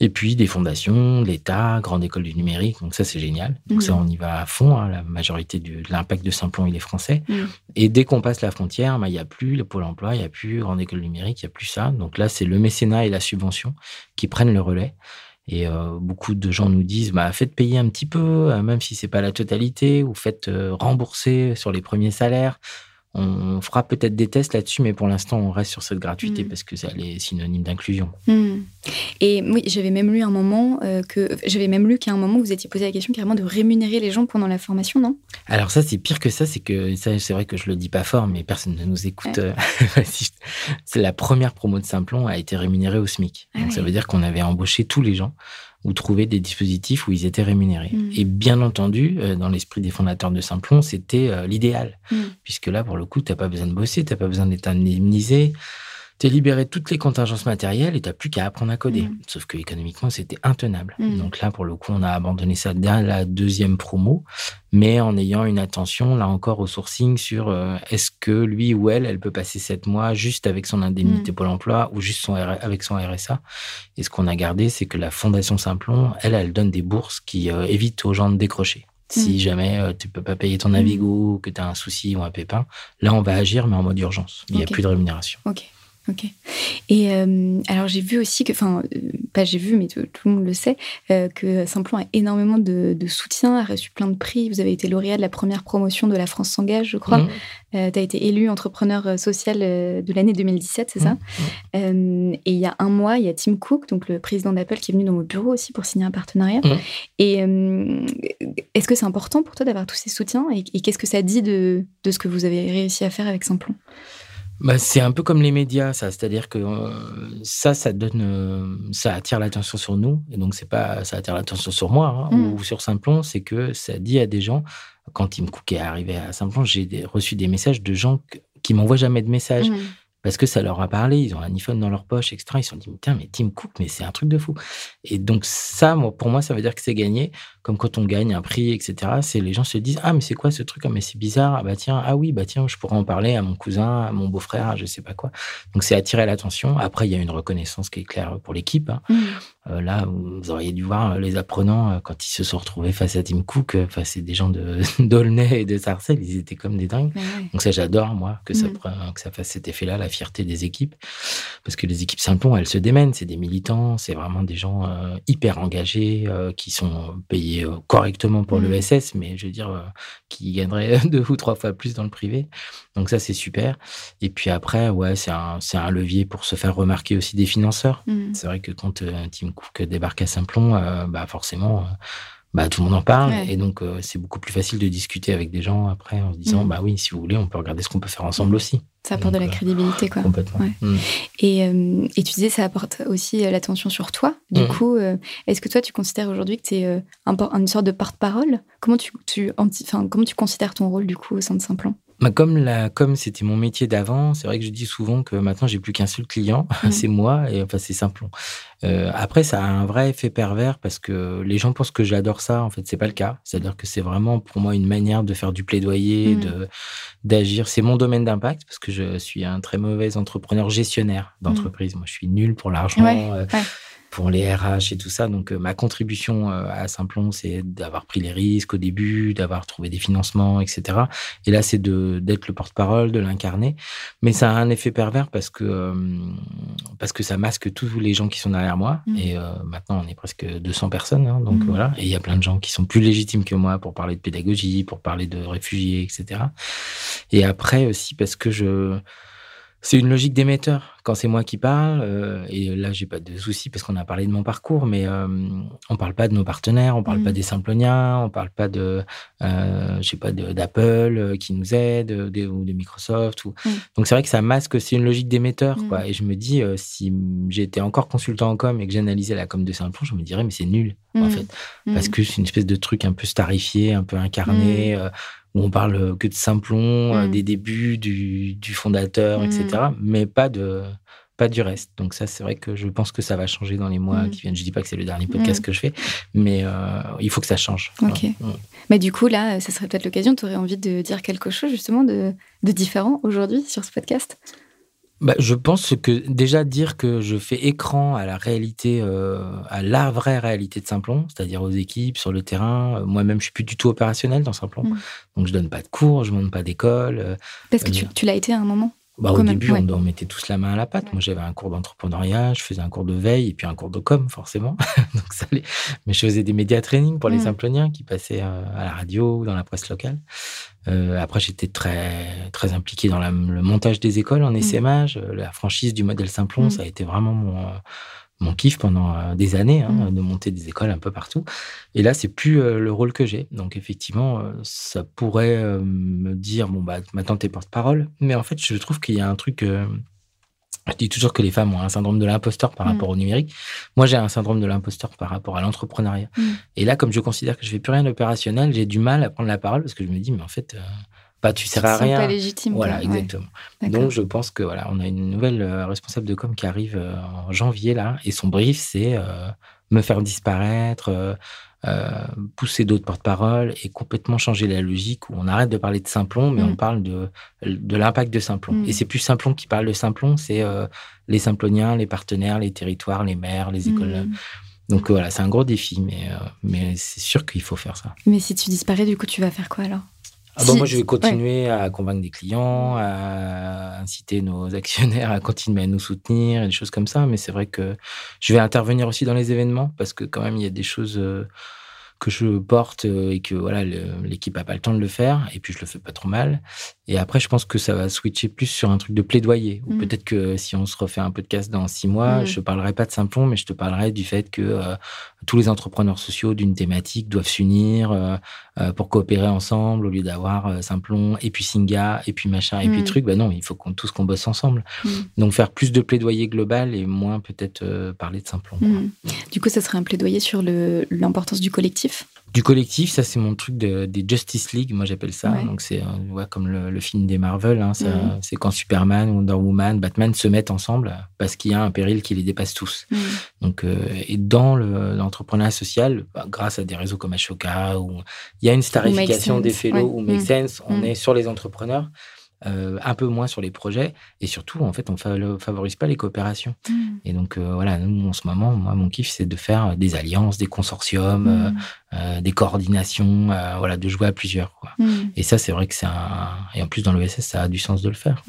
et puis des fondations, l'État, Grande École du Numérique, donc ça c'est génial. Donc ça, on y va à fond, hein. la majorité de l'impact de Simplon, il est français. Et dès qu'on passe la frontière, bah, il n'y a plus le Pôle emploi, il n'y a plus Grande École du Numérique, il n'y a plus ça. Donc là, c'est le mécénat et la subvention qui prennent le relais. Et euh, beaucoup de gens nous disent, bah, faites payer un petit peu, euh, même si c'est pas la totalité, ou faites euh, rembourser sur les premiers salaires. On fera peut-être des tests là-dessus, mais pour l'instant, on reste sur cette gratuité Mhm. parce que ça est synonyme d'inclusion. Mhm. Et oui, j'avais même lu un moment euh, que j'avais même lu qu'à un moment vous étiez posé la question carrément de rémunérer les gens pendant la formation, non? Alors ça, c'est pire que ça, c'est que ça, c'est vrai que je le dis pas fort, mais personne ne nous écoute. Ouais. Euh, c'est la première promo de Simplon a été rémunérée au SMIC. Ah Donc ça veut dire qu'on avait embauché tous les gens ou trouvé des dispositifs où ils étaient rémunérés. Mm. Et bien entendu, euh, dans l'esprit des fondateurs de Simplon, c'était euh, l'idéal, Mm. puisque là, pour le coup, t'as pas besoin de bosser, t'as pas besoin d'être indemnisé. T'es libéré de toutes les contingences matérielles et t'as plus qu'à apprendre à coder. Mm. Sauf que économiquement, c'était intenable. Mm. Donc là, pour le coup, on a abandonné ça dès la deuxième promo, mais en ayant une attention, là encore, au sourcing sur euh, est-ce que lui ou elle, elle peut passer sept mois juste avec son indemnité Mm. Pôle emploi ou juste son R- avec son RSA. Et ce qu'on a gardé, c'est que la Fondation Simplon, elle, elle donne des bourses qui euh, évitent aux gens de décrocher. Si jamais euh, tu peux pas payer ton Navigo, que tu as un souci ou un pépin, là, on va agir, mais en mode urgence. Il n'y a plus de rémunération. Ok, ok. Et euh, alors j'ai vu aussi que, enfin, euh, pas j'ai vu, mais tout, tout le monde le sait, euh, que Simplon a énormément de, de soutien, a reçu plein de prix. Vous avez été lauréat de la première promotion de La France s'engage, je crois. Mm. tu as été élu entrepreneur euh, social euh, de l'année 2017, c'est ça Mm. Euh, Et il y a un mois, il y a Tim Cook, donc le président d'Apple, qui est venu dans mon bureau aussi pour signer un partenariat. Mm. Et euh, est-ce que c'est important pour toi d'avoir tous ces soutiens Et, et qu'est-ce que ça dit de, de ce que vous avez réussi à faire avec Simplon Bah, c'est un peu comme les médias, ça. C'est-à-dire que euh, ça, ça donne, euh, ça attire l'attention sur nous. Et donc, c'est pas, ça attire l'attention sur moi hein, Mm. ou sur Simplon. C'est que ça dit à des gens, quand Tim Cook est arrivé à Simplon, j'ai reçu des messages de gens qui m'envoient jamais de messages Mm. Parce que ça leur a parlé. Ils ont un iPhone dans leur poche, etc. Ils se sont dit, putain, mais Tim Cook, mais c'est un truc de fou. Et donc, ça, moi, pour moi, ça veut dire que c'est gagné. Comme quand on gagne un prix, etc. C'est les gens se disent, ah, mais c'est quoi ce truc? Ah, mais c'est bizarre. Ah, bah, tiens, ah oui, bah, tiens, je pourrais en parler à mon cousin, à mon beau-frère, à je sais pas quoi. Donc, c'est attirer l'attention. Après, il y a une reconnaissance qui est claire pour l'équipe. hein. Mm. Euh, là, vous auriez dû voir euh, les apprenants euh, quand ils se sont retrouvés face à Tim Cook. Enfin, c'est des gens de d'Aulnay et de Sarcelles. Ils étaient comme des dingues. Ouais. Donc ça, j'adore, moi, que, ça, Mm. pre- que ça fasse cet effet-là, la fierté des équipes. Parce que les équipes Simplon, elles se démènent. C'est des militants, c'est vraiment des gens euh, hyper engagés, euh, qui sont payés euh, correctement pour Mm. l'ESS, mais je veux dire, qui gagneraient deux ou trois fois plus dans le privé. Donc ça, c'est super. Et puis après, ouais, c'est un, un levier pour se faire remarquer aussi des financeurs. Mm. C'est vrai que quand Tim Cook débarque à euh, bah forcément, bah, tout le monde en parle. Ouais. Et donc, euh, c'est beaucoup plus facile de discuter avec des gens après en se disant, Mm. bah oui, si vous voulez, on peut regarder ce qu'on peut faire ensemble aussi. Ça apporte de la euh, crédibilité, quoi. Complètement. Ouais. Mm. Et, euh, et tu disais, ça apporte aussi l'attention sur toi. Du coup, euh, est-ce que toi, tu considères aujourd'hui que tu es une sorte de porte-parole? Comment tu, comment tu considères ton rôle, du coup, au sein de Simplon Bah, comme la comme c'était mon métier d'avant, c'est vrai que je dis souvent que maintenant j'ai plus qu'un seul client, Mm. c'est moi et enfin c'est Simplon. Euh, après ça a un vrai effet pervers parce que les gens pensent que j'adore ça, en fait c'est pas le cas. C'est-à-dire que c'est vraiment pour moi une manière de faire du plaidoyer, Mm. de d'agir. C'est mon domaine d'impact parce que je suis un très mauvais entrepreneur gestionnaire d'entreprise. Moi je suis nul pour l'argent. Ouais, euh, ouais. Pour les RH et tout ça. Donc, euh, ma contribution euh, à Simplon, c'est d'avoir pris les risques au début, d'avoir trouvé des financements, etc. Et là, c'est d'être le porte-parole, de l'incarner. Mais ça a un effet pervers parce que euh, parce que ça masque tous les gens qui sont derrière moi. Mhm. Et euh, maintenant, on est presque 200 personnes. hein, donc Mhm. voilà. Et il y a plein de gens qui sont plus légitimes que moi pour parler de pédagogie, pour parler de réfugiés, etc. Et après aussi parce que je c'est une logique d'émetteur. Quand c'est moi qui parle, euh, et là, j'ai pas de souci parce qu'on a parlé de mon parcours, mais euh, on parle pas de nos partenaires, on parle pas des Simploniens, on parle pas de, euh, je sais pas, de- d'Apple euh, qui nous aide, de- ou de Microsoft. Ou... Mhm. Donc c'est vrai que ça masque, c'est une logique d'émetteur, quoi. Et je me dis, si j'étais encore consultant en com et que j'analysais la com de Simplon, je me dirais, mais c'est nul, en fait parce que c'est une espèce de truc un peu starifié, un peu incarné, où on parle que de Simplon, euh, Mm. des débuts, du, du fondateur, Mm. etc., mais pas de pas du reste. Donc ça, c'est vrai que je pense que ça va changer dans les mois Mm. qui viennent. Je dis pas que c'est le dernier podcast Mm. que je fais, mais euh, il faut que ça change. Ok. Mm. Mais du coup, là, ça serait peut-être l'occasion, tu aurais envie de dire quelque chose justement de, de différent aujourd'hui sur ce podcast? Bah, je pense que déjà dire que je fais écran à la réalité, euh, à la vraie réalité de Simplon, c'est-à-dire aux équipes, sur le terrain. Euh, Moi-même, je suis plus du tout opérationnel dans Simplon, Mm. donc je donne pas de cours, je monte pas d'école. euh, Parce que tu, tu l'as été à un moment. Bah, au début, ouais. on, on mettait tous la main à la pâte. Moi, j'avais un cours d'entrepreneuriat, je faisais un cours de veille et puis un cours de com, forcément. Donc, ça allait. Mais je faisais des médias training pour les Mm. Simploniens qui passaient euh, à la radio ou dans la presse locale. Euh, après, j'étais très, très impliqué dans la- le montage des écoles en essaimage. Euh, La franchise du modèle Simplon, Mm. ça a été vraiment mon, mon kiff pendant euh, des années, hein, Mm. de monter des écoles un peu partout. Et là, c'est plus euh, le rôle que j'ai. Donc, effectivement, euh, ça pourrait euh, me dire bon, bah, maintenant, t'es porte-parole. Mais en fait, je trouve qu'il y a un truc. je dis toujours que les femmes ont un syndrome de l'imposteur par Mm. rapport au numérique. Moi, j'ai un syndrome de l'imposteur par rapport à l'entrepreneuriat. Mm. Et là, comme je considère que je fais plus rien d'opérationnel, j'ai du mal à prendre la parole parce que je me dis, mais en fait, bah, tu te à rien. pas légitime. Voilà. Ouais, exactement. Donc, je pense que voilà, on a une nouvelle euh, responsable de com qui arrive euh, en janvier là, et son brief, c'est euh, me faire disparaître, pousser d'autres porte-parole et complètement changer la logique où on arrête de parler de Simplon, mais Mm. on parle de, de l'impact de Simplon. Mm. Et c'est plus Simplon qui parle de Simplon, c'est les Simploniens, les partenaires, les territoires, les maires, les écoles. Mm. Donc voilà, c'est un gros défi, mais, mais c'est sûr qu'il faut faire ça. Mais si tu disparais, du coup, tu vas faire quoi alors? Ah bon, Si- moi, je vais ouais. continuer à convaincre des clients, à inciter nos actionnaires à continuer à nous soutenir et des choses comme ça. Mais c'est vrai que je vais intervenir aussi dans les événements parce que quand même, il y a des choses euh, que je porte euh, et que voilà l'équipe a pas le temps de le faire. Et puis, je le fais pas trop mal. Et après, je pense que ça va switcher plus sur un truc de plaidoyer. Ou Mm. peut-être que si on se refait un podcast dans six mois, Mm. je parlerai pas de Simplon, mais je te parlerai du fait que euh, tous les entrepreneurs sociaux d'une thématique doivent s'unir euh, euh, pour coopérer ensemble au lieu d'avoir Simplon et puis Singa et puis machin et puis Mm. truc. Ben non, il faut qu'on tous qu'on bosse ensemble. Donc faire plus de plaidoyer global et moins peut-être parler de Simplon. Du coup, ça serait un plaidoyer sur l'importance du collectif. Du collectif, ça c'est mon truc de- des Justice League, moi j'appelle ça. Ouais. Donc c'est euh, ouais, comme le, le film des Marvel, hein, Mhm. c'est quand Superman, Wonder Woman, Batman se mettent ensemble parce qu'il y a un péril qui les dépasse tous. Mm. Donc, euh, et dans le- l'entrepreneuriat social, bah, grâce à des réseaux comme Ashoka, où il y a une starification des fellows ouais. ou Make Mm. Sense, on est sur les entrepreneurs, euh, un peu moins sur les projets, et surtout, en fait, on ne favorise pas les coopérations. Mm. Et donc, euh, voilà, nous, en ce moment, moi, mon kiff, c'est de faire des alliances, des consortiums, euh, Mm. euh, des coordinations, voilà, de jouer à plusieurs. Quoi. Mm. Et ça, c'est vrai que c'est un. Et en plus, dans l'ESS, ça a du sens de le faire.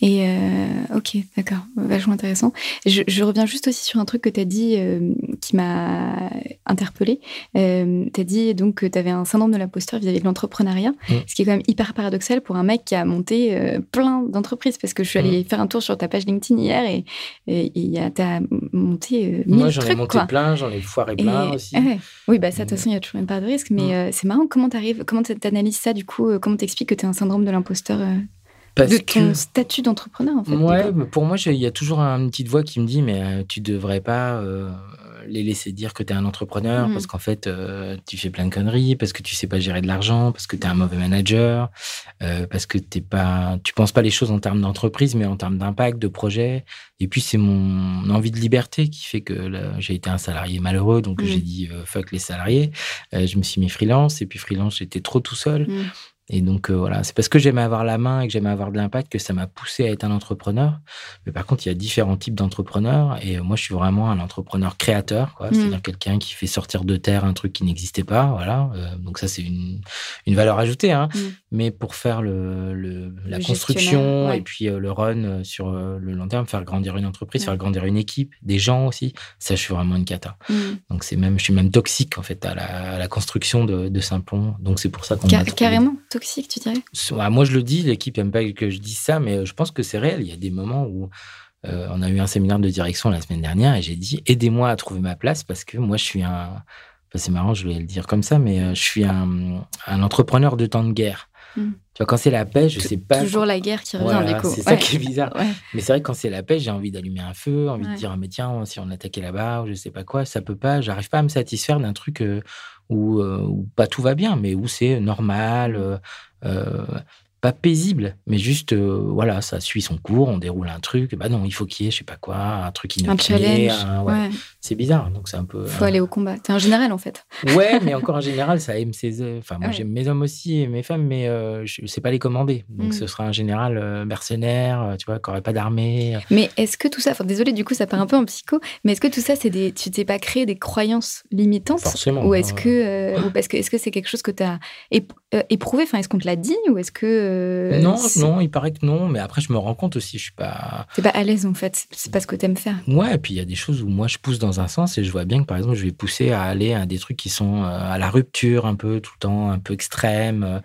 Et ok, d'accord, vachement intéressant. Je, je reviens juste aussi sur un truc que tu as dit qui m'a interpellée. Tu as dit donc que tu avais un syndrome de l'imposteur vis-à-vis de l'entrepreneuriat, ce qui est quand même hyper paradoxal pour un mec qui a monté euh, plein d'entreprises. Parce que je suis allée faire un tour sur ta page LinkedIn hier et tu as monté euh, Moi, j'en ai monté quoi. plein, j'en ai foiré Et- plein aussi. ouais. Oui, bah ça, de toute Mais- façon, il y a toujours une part de risque. Mais Mm. euh, c'est marrant, comment tu arrives, comment tu analyses ça du coup euh, Comment tu expliques que tu as un syndrome de l'imposteur Parce de ton que- statut d'entrepreneur en fait. Ouais, pour moi, il y a toujours une petite voix qui me dit, mais tu devrais pas les laisser dire que tu es un entrepreneur Mhm. parce qu'en fait, euh, tu fais plein de conneries, parce que tu sais pas gérer de l'argent, parce que tu es un mauvais manager, euh, parce que t'es pas, tu penses pas les choses en termes d'entreprise, mais en termes d'impact, de projet. Et puis, c'est mon envie de liberté qui fait que j'ai été un salarié malheureux, donc Mhm. j'ai dit euh, fuck les salariés. Je me suis mis freelance, et puis freelance, j'étais trop tout seul. Mm. Et donc, euh, voilà, c'est parce que j'aimais avoir la main et que j'aimais avoir de l'impact que ça m'a poussé à être un entrepreneur. Mais par contre, il y a différents types d'entrepreneurs. Et euh, moi, je suis vraiment un entrepreneur créateur, quoi. Mm. C'est-à-dire quelqu'un qui fait sortir de terre un truc qui n'existait pas. Voilà. Euh, donc, ça, c'est une, une valeur ajoutée. Hein. Mm. Mais pour faire le, le- la Le construction ouais. et puis euh, le run sur le long terme, faire grandir une entreprise, Ouais. faire grandir une équipe, des gens aussi, ça, je suis vraiment une cata. Mm. Donc, c'est même, je suis même toxique, en fait, à la, à la construction de, de Saint-Pont. Donc, c'est pour ça qu'on Ca- m'a trouvé. carrément toxique, tu dirais? Moi, je le dis, l'équipe aime pas que je dise ça, mais euh, je pense que c'est réel. Il y a des moments où euh, on a eu un séminaire de direction la semaine dernière et j'ai dit aidez-moi à trouver ma place parce que moi, je suis un. enfin, c'est marrant, je vais le dire comme ça, mais euh, je suis un, un entrepreneur de temps de guerre. Mm. Tu vois, quand c'est la paix, je sais pas. Toujours la guerre qui revient, Voilà, c'est ça qui est bizarre. Ouais. Mais c'est vrai que quand c'est la paix, j'ai envie d'allumer un feu, envie Ouais. de dire ah, mais tiens, si on attaquait là-bas, ou je sais pas quoi, ça peut pas. J'arrive pas à me satisfaire d'un truc euh, où, euh, où pas tout va bien, mais où c'est normal, euh, euh, pas paisible, mais juste euh, voilà, ça suit son cours, on déroule un truc. Bah non, il faut qu'il y ait je sais pas quoi, un truc Un inopiné. challenge. un- ouais. ouais. C'est bizarre, donc c'est un peu. Faut aller au combat. T'es un général, en fait. Ouais, mais encore en général, ça aime ses. euh, Enfin, moi, Ouais. j'aime mes hommes aussi et mes femmes, mais euh, je sais pas les commander. Donc, Mm. ce sera un général euh, mercenaire, euh, tu vois, qui n'aurait pas d'armée. Mais est-ce que tout ça, enfin, désolé, du coup, ça part un peu en psycho, mais est-ce que tout ça, c'est des, tu t'es pas créé des croyances limitantes? Forcément. Ou est-ce que, euh, ou parce que, est-ce que c'est quelque chose que tu as éprouvé? Enfin, est-ce qu'on te l'a dit? Ou est-ce que euh, non, non, il paraît que non, mais après, je me rends compte aussi, je suis pas. t'es pas à l'aise en fait C'est- C'est pas ce que t'aimes faire. Ouais, et puis il y a des choses où moi je pousse dans un sens et je vois bien que par exemple je vais pousser à aller à des trucs qui sont euh, à la rupture un peu tout le temps, un peu extrême, euh,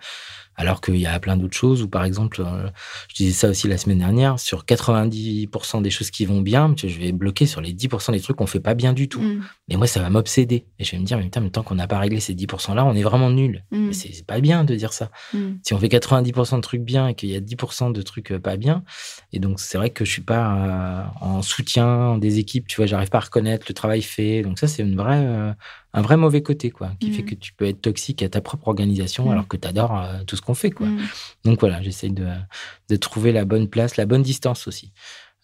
alors qu'il y a plein d'autres choses où par exemple, euh, je disais ça aussi la semaine dernière, sur 90% des choses qui vont bien, je vais bloquer sur les 10% des trucs qu'on fait pas bien du tout. Mm, Et moi ça va m'obséder et je vais me dire mais putain, mais tant qu'on n'a pas réglé ces 10% là, on est vraiment nul. mm, Mais c'est pas bien de dire ça. mm. Si on fait 90% de trucs bien et qu'il y a 10% de trucs euh, pas bien, et donc c'est vrai que je suis pas euh, en soutien des équipes, tu vois, j'arrive pas à reconnaître le travail fait. Donc ça, c'est une vraie, euh, un vrai mauvais côté, quoi, qui fait que tu peux être toxique à ta propre organisation Mhm. alors que tu adores tout ce qu'on fait, quoi. Mm. Donc voilà, j'essaye de, de trouver la bonne place, la bonne distance aussi.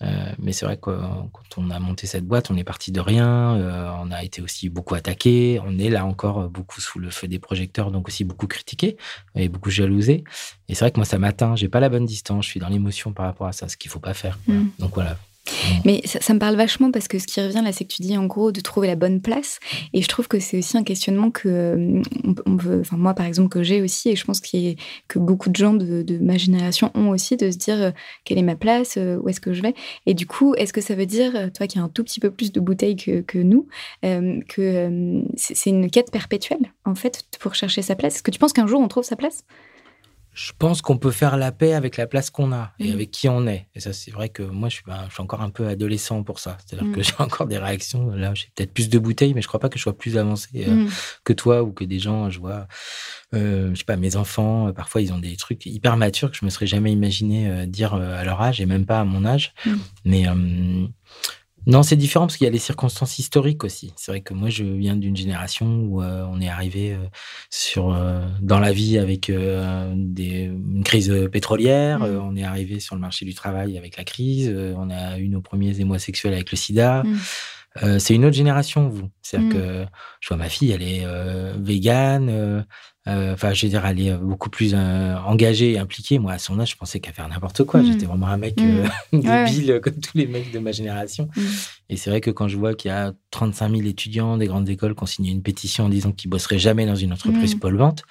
Euh, mais c'est vrai que euh, quand on a monté cette boîte, on est parti de rien. euh, on a été aussi beaucoup attaqué. On est là encore euh, beaucoup sous le feu des projecteurs, donc aussi beaucoup critiqué et beaucoup jalousé. Et c'est vrai que moi, ça m'atteint. J'ai pas la bonne distance. Je suis dans l'émotion par rapport à ça, ce qu'il faut pas faire. Mm. Donc voilà. Mais ça, me parle vachement parce que ce qui revient là, c'est que tu dis en gros de trouver la bonne place. Et je trouve que c'est aussi un questionnement que veut, enfin moi par exemple que j'ai aussi, et je pense y a- que beaucoup de gens de, ma génération ont aussi de se dire euh, quelle est ma place, euh, où est-ce que je vais. Et du coup, est-ce que ça veut dire, euh, toi qui as un tout petit peu plus de bouteilles que, nous, que c'est une quête perpétuelle en fait pour chercher sa place? Est-ce que tu penses qu'un jour on trouve sa place? Je pense qu'on peut faire la paix avec la place qu'on a et avec qui on est. Et ça, c'est vrai que moi, je suis, ben, je suis encore un peu adolescent pour ça. C'est-à-dire que j'ai encore des réactions. Là, j'ai peut-être plus de bouteilles, mais je crois pas que je sois plus avancé euh, Mm. que toi ou que des gens, je vois, euh, je sais pas, mes enfants, euh, parfois ils ont des trucs hyper matures que je me serais jamais imaginé euh, dire à leur âge et même pas à mon âge. Mm. Mais non, c'est différent parce qu'il y a les circonstances historiques aussi. C'est vrai que moi, je viens d'une génération où euh, on est arrivé euh, sur euh, dans la vie avec des, une crise pétrolière. Mm. euh, on est arrivé sur le marché du travail avec la crise. on a eu nos premiers émois sexuels avec le SIDA. Mm. Euh, c'est une autre génération, vous. C'est-à-dire Mm. que je vois ma fille, elle est euh, végane. euh, Enfin, je veux dire, elle est euh, beaucoup plus euh, engagée et impliquée. Moi, à son âge, je pensais qu'à faire n'importe quoi. Mm. J'étais vraiment un mec Mm. euh, Ouais, débile, euh, comme tous les mecs de ma génération. Mm. Et c'est vrai que quand je vois qu'il y a 35 000 étudiants des grandes écoles qui ont signé une pétition en disant qu'ils bosseraient jamais dans une entreprise polluante,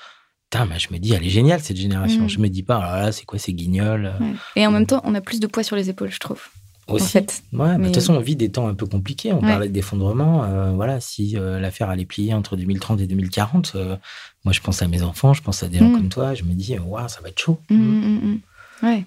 putain, bah, je me dis, elle est géniale cette génération. Mm. Je me dis pas, alors là, c'est quoi ces guignols Ouais. Et en même temps, on a plus de poids sur les épaules, je trouve. Aussi. En fait. Ouais, mais de Mais- toute façon, on vit des temps un peu compliqués. On Ouais. parlait d'effondrement. euh, voilà, si euh, l'affaire allait plier entre 2030 et 2040, euh, moi, je pense à mes enfants, je pense à des gens Mm. comme toi. Je me dis, waouh, ça va être chaud. Mm, mm. Ouais.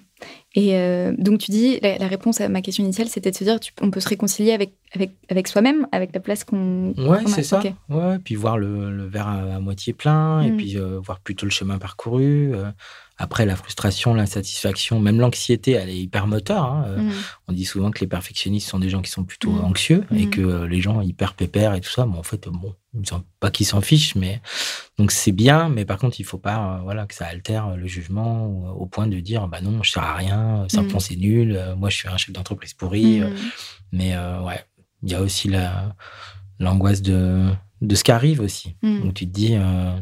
Et euh, donc, tu dis, la, la réponse à ma question initiale, c'était de se dire, tu- on peut se réconcilier avec, avec, avec soi-même, avec la place qu'on. Ouais, qu'on a. c'est ça. Ok. Ouais, puis voir le, le verre à, à moitié plein, et Mm. puis euh, voir plutôt le chemin parcouru. euh, après, la frustration, l'insatisfaction, même l'anxiété, elle est hyper moteur. hein, Mhm. On dit souvent que les perfectionnistes sont des gens qui sont plutôt Mm. anxieux et Mm. que les gens hyper pépères et tout ça, bon, en fait, bon, pas qu'ils s'en fichent, mais donc c'est bien, mais par contre, il faut pas, voilà, que ça altère le jugement au point de dire, bah non, je sers à rien, simplement Mm. c'est nul, euh, moi je suis un chef d'entreprise pourri, euh, Mhm. mais euh, ouais, il y a aussi la l'angoisse de de ce qui arrive aussi. Mhm. Donc tu te dis, euh,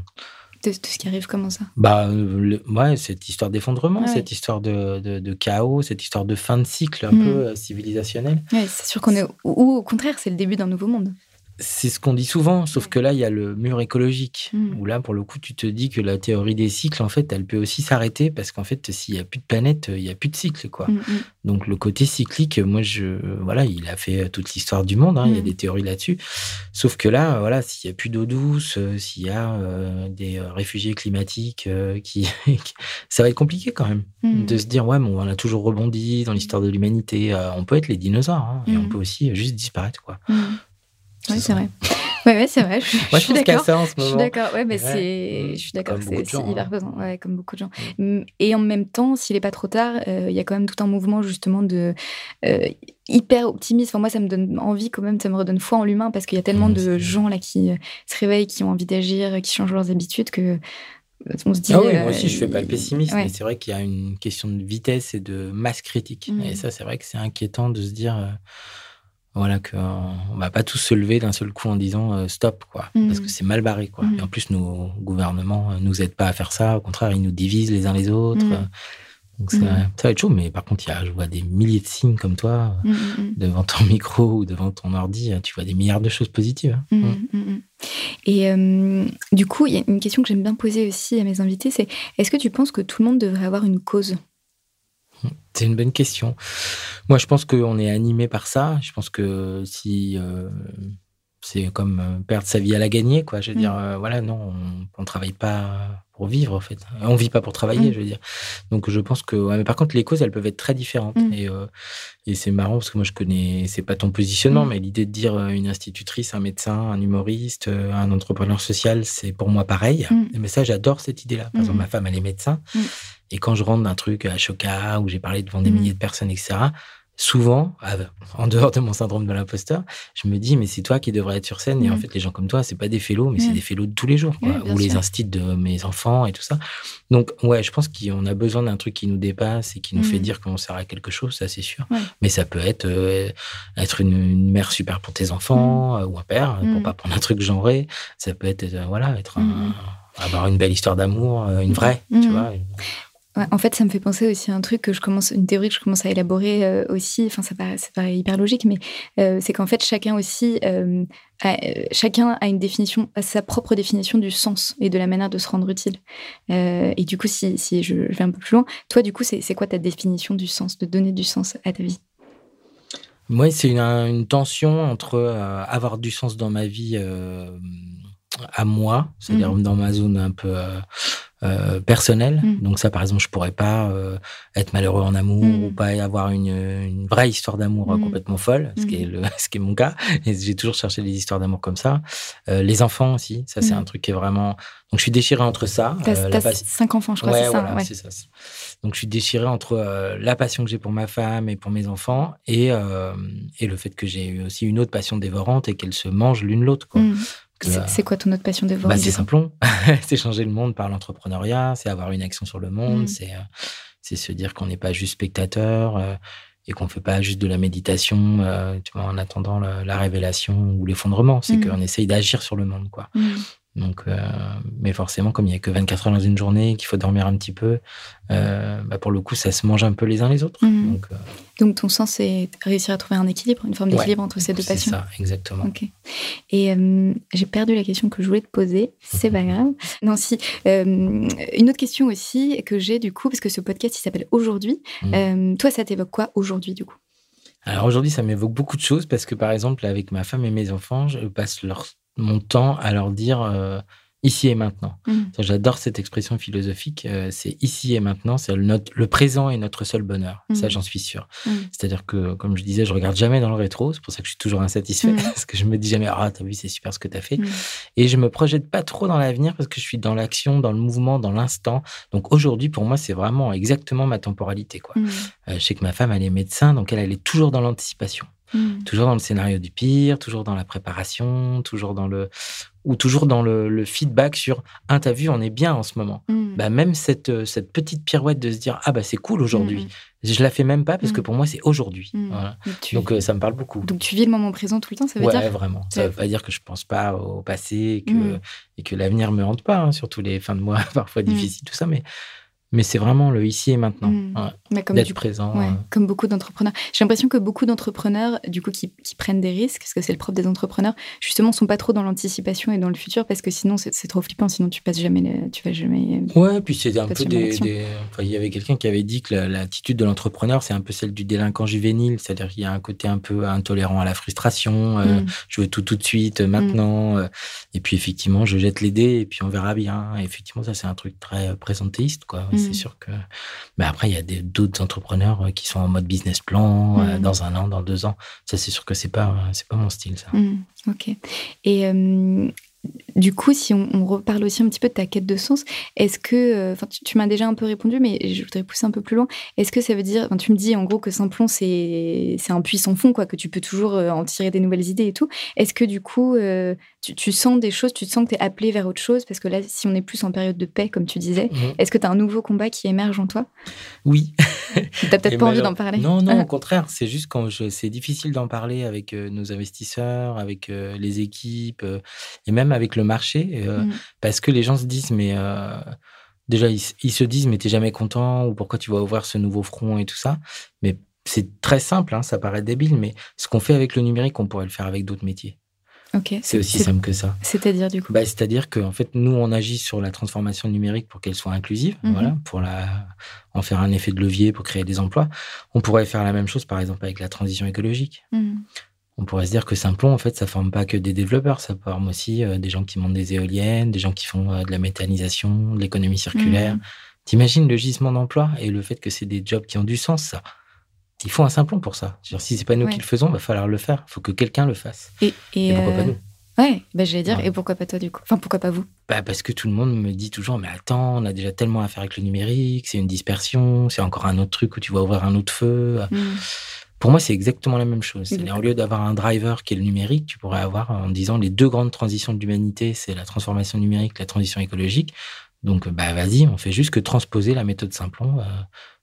De, de ce qui arrive, comment ça? bah, euh, le- ouais, cette histoire d'effondrement, Ouais. cette histoire de, de, de chaos, cette histoire de fin de cycle un Mm. peu euh, civilisationnel. Ouais, c'est sûr qu'on est. Ou, ou au contraire, c'est le début d'un nouveau monde. C'est ce qu'on dit souvent, sauf que là, il y a le mur écologique, Mm. où là, pour le coup, tu te dis que la théorie des cycles, en fait, elle peut aussi s'arrêter, parce qu'en fait, s'il n'y a plus de planète, il n'y a plus de cycle, quoi. Mhm. Donc, le côté cyclique, moi, je, voilà, il a fait toute l'histoire du monde, hein, il y a Mm. des théories là-dessus. Sauf que là, voilà, s'il n'y a plus d'eau douce, euh, s'il y a euh, des euh, réfugiés climatiques, euh, qui, ça va être compliqué quand même de se dire, ouais, mais on a toujours rebondi dans l'histoire de l'humanité. Euh, on peut être les dinosaures, hein, et on Mm. peut aussi juste disparaître, quoi. Mhm. C'est vrai. Ouais, ouais, c'est vrai. Je, Moi, je suis d'accord. ça en ce Je suis moment. d'accord. Ouais, mais c'est. Mm. Je suis d'accord. C'est hyper pesant. Ouais, comme beaucoup de gens. Mm. Et en même temps, s'il n'est pas trop tard, euh, il y a quand même tout un mouvement justement de euh, hyper optimiste. Enfin, moi, ça me donne envie quand même. Ça me redonne foi en l'humain parce qu'il y a tellement Mm, de gens là qui euh, se réveillent, qui ont envie d'agir, qui changent leurs habitudes que on se dit. Ah oui, euh, moi aussi, je fais pas le pessimiste, ouais. mais c'est vrai qu'il y a une question de vitesse et de masse critique. Mm. Et ça, c'est vrai que c'est inquiétant de se dire, voilà, qu'on va pas tous se lever d'un seul coup en disant euh, stop, quoi, Mm. parce que c'est mal barré, quoi. Mm. Et en plus, nos gouvernements euh, nous aident pas à faire ça. Au contraire, ils nous divisent les uns les autres. Mm. euh, Donc ça, ça va être chaud. Mais par contre, il y a, je vois des milliers de signes comme toi euh, devant ton micro ou devant ton ordi. euh, Tu vois des milliards de choses positives. hein. Et euh, du coup, il y a une question que j'aime bien poser aussi à mes invités, c'est est-ce que tu penses que tout le monde devrait avoir une cause? C'est une bonne question. Moi, je pense qu'on est animé par ça. Je pense que si euh, c'est comme euh, perdre sa vie à la gagner, quoi. Je veux Mm. dire, euh, voilà, non, on, on travaille pas pour vivre, en fait. On vit pas pour travailler, Mm. je veux dire. Donc, je pense que, ouais, mais par contre, les causes, elles peuvent être très différentes. Mm. Et, euh, et c'est marrant parce que moi, je connais, c'est pas ton positionnement, mais l'idée de dire une institutrice, un médecin, un humoriste, un entrepreneur social, c'est pour moi pareil. Mais ça, j'adore cette idée-là. Par exemple, ma femme, elle est médecin. Et quand je rentre d'un truc à Choca, où j'ai parlé devant des milliers de personnes, etc., souvent, en dehors de mon syndrome de l'imposteur, je me dis, mais c'est toi qui devrais être sur scène. Et en Mm. fait, les gens comme toi, c'est pas des félos, mais c'est Mm. des félos de tous les jours, quoi. Ou les instits de mes enfants et tout ça. Donc, ouais, je pense qu'on a besoin d'un truc qui nous dépasse et qui nous Mm. fait dire qu'on sert à quelque chose, ça c'est sûr. Ouais. Mais ça peut être euh, être une, une mère super pour tes enfants, euh, ou un père, pour Mm. pas prendre un truc genré. Ça peut être, euh, voilà, être un- Mm. avoir une belle histoire d'amour, euh, une vraie, tu Mm. vois. Ouais, en fait, ça me fait penser aussi à un truc que je commence, une théorie que je commence à élaborer euh, aussi. Enfin, ça paraît, ça paraît hyper logique, mais euh, c'est qu'en fait, chacun aussi, euh, a, chacun a une définition, a sa propre définition du sens et de la manière de se rendre utile. Et du coup, si, si je, je vais un peu plus loin, toi, du coup, c'est quoi ta définition du sens, de donner du sens à ta vie? Moi, c'est une, une tension entre avoir du sens dans ma vie à moi, c'est-à-dire Mhm. dans ma zone un peu euh, personnelle. Mhm. Donc ça, par exemple, je pourrais pas euh, être malheureux en amour Mhm. ou pas avoir une, une vraie histoire d'amour euh, Mhm. complètement folle, ce, qui est le, ce qui est mon cas. Et j'ai toujours cherché des histoires d'amour comme ça. Euh, les enfants aussi, ça c'est un truc qui est vraiment... Donc je suis déchiré entre ça. T'as euh, t'as cinq enfants, je crois, Ouais, c'est ça? voilà, ouais. c'est ça. Donc, je suis déchiré entre euh, la passion que j'ai pour ma femme et pour mes enfants et, euh, et le fait que j'ai eu aussi une autre passion dévorante et qu'elles se mangent l'une l'autre. C'est quoi ton autre passion de bah, voir c'est simplon. c'est changer le monde par l'entrepreneuriat, c'est avoir une action sur le monde, Mm. c'est euh, c'est se dire qu'on n'est pas juste spectateur euh, et qu'on fait pas juste de la méditation euh, tu vois, en attendant la, la révélation ou l'effondrement. C'est Mm. qu'on essaye d'agir sur le monde. quoi. Mm. Donc, euh, mais forcément, comme il n'y a que 24 heures dans une journée, qu'il faut dormir un petit peu, euh, bah, pour le coup, ça se mange un peu les uns les autres. Mhm. Donc, euh, Donc, ton sens, c'est réussir à trouver un équilibre, une forme Ouais, d'équilibre entre ces deux c'est passions. ça, exactement. Et j'ai perdu la question que je voulais te poser. C'est pas grave. Non, si. une autre question aussi que j'ai du coup, parce que ce podcast il s'appelle Aujourd'hui. Mhm. Toi, ça t'évoque quoi aujourd'hui du coup? Alors aujourd'hui, ça m'évoque beaucoup de choses parce que, par exemple, avec ma femme et mes enfants, je passe leur, mon temps à leur dire euh, ici et maintenant. Mm. Ça, J'adore cette expression philosophique. euh, c'est ici et maintenant. C'est le, notre- le présent est notre seul bonheur. Ça, Mm. j'en suis sûr. Mm. C'est-à-dire que, comme je disais, je regarde jamais dans le rétro. C'est pour ça que je suis toujours insatisfait. Parce que je me dis jamais, ah, t'as vu, c'est super ce que t'as fait. Et je me projette pas trop dans l'avenir parce que je suis dans l'action, dans le mouvement, dans l'instant. Donc aujourd'hui, pour moi, c'est vraiment exactement ma temporalité. Quoi. Euh, je sais que ma femme, elle est médecin, donc elle, elle est toujours dans l'anticipation. Mm. Toujours dans le scénario du pire, toujours dans la préparation, toujours dans le. ou toujours dans le, le feedback sur Ah, t'as vu, on est bien en ce moment. Mm. Bah, même cette, euh, cette petite pirouette de se dire Ah, bah, c'est cool aujourd'hui. Mm, Je la fais même pas parce que pour moi, c'est aujourd'hui. Voilà. Donc, euh, ça me parle beaucoup. donc tu vis le moment présent tout le temps, ça veut ouais, dire vraiment. Ça veut pas dire que je pense pas au passé et que, et que l'avenir me hante pas, hein, surtout les fins de mois parfois difficiles, tout ça. Mais, mais c'est vraiment le ici et maintenant. Mm. Ouais. Mais comme D'être du présent. Ouais, euh. comme beaucoup d'entrepreneurs. J'ai l'impression que beaucoup d'entrepreneurs, du coup, qui, qui prennent des risques, parce que c'est le propre des entrepreneurs, justement, sont pas trop dans l'anticipation et dans le futur, parce que sinon, c'est c'est trop flippant. Sinon, tu passes jamais, le- tu vas jamais. Ouais, puis c'est un peu des. enfin, il y avait quelqu'un qui avait dit que la- l'attitude de l'entrepreneur, c'est un peu celle du délinquant juvénile, c'est-à-dire qu'il y a un côté un peu intolérant à la frustration. euh, Mm. Je veux tout tout de suite, euh, maintenant. euh, et puis effectivement, je jette les dés et puis on verra bien. Et effectivement, ça c'est un truc très euh, présentéiste, quoi. Ouais, Mm. C'est sûr que. Mais après, il y a d'autres entrepreneurs euh, qui sont en mode business plan euh, Mm. dans un an, dans deux ans. Ça, c'est sûr que c'est pas, euh, c'est pas mon style, ça. Mm, ok. Et euh, du coup, si on, on reparle aussi un petit peu de ta quête de sens, est-ce que, euh, tu, tu m'as déjà un peu répondu, mais je voudrais pousser un peu plus loin. Est-ce que ça veut dire, tu me dis en gros que Simplon c'est c'est un puits sans fond, quoi, que tu peux toujours en tirer des nouvelles idées et tout. Est-ce que du coup, euh, tu, tu sens des choses, tu te sens que tu es appelé vers autre chose, parce que là, si on est plus en période de paix, comme tu disais, Mhm. est-ce que tu as un nouveau combat qui émerge en toi? Oui. T'as peut-être Et pas envie d'en parler? Non, non, Ah. au contraire. C'est juste quand je, c'est difficile d'en parler avec euh, nos investisseurs, avec euh, les équipes euh, et même avec le marché, Mm. parce que les gens se disent, mais déjà, ils se disent, mais t'es jamais content ou pourquoi tu vas ouvrir ce nouveau front et tout ça? Mais c'est très simple, hein, ça paraît débile, mais ce qu'on fait avec le numérique, on pourrait le faire avec d'autres métiers. C'est aussi simple que ça. C'est-à-dire du coup? Bah, C'est-à-dire qu'en fait, nous, on agit sur la transformation numérique pour qu'elle soit inclusive, Mhm. voilà, pour la, en faire un effet de levier pour créer des emplois. On pourrait faire la même chose, par exemple, avec la transition écologique. Mm. On pourrait se dire que Simplon, en fait, ça forme pas que des développeurs, ça forme aussi euh, des gens qui montent des éoliennes, des gens qui font euh, de la méthanisation, de l'économie circulaire. Mhm. T'imagines le gisement d'emploi et le fait que c'est des jobs qui ont du sens, ça? Il faut un Simplon pour ça. Dire, si c'est pas nous Ouais. qui le faisons, va falloir le faire. Il faut que quelqu'un le fasse. Et, et, Et pourquoi euh, pas nous Ouais, bah, j'allais dire, Ouais. et pourquoi pas toi du coup? Enfin, pourquoi pas vous? Bah, parce que tout le monde me dit toujours, mais attends, on a déjà tellement à faire avec le numérique, c'est une dispersion, c'est encore un autre truc où tu vas ouvrir un autre feu. Mm. Pour moi, c'est exactement la même chose. D'accord. au lieu d'avoir un driver qui est le numérique, tu pourrais avoir en disant les deux grandes transitions de l'humanité, c'est la transformation numérique, la transition écologique. Donc, bah, vas-y, on fait juste que transposer la méthode Simplon euh,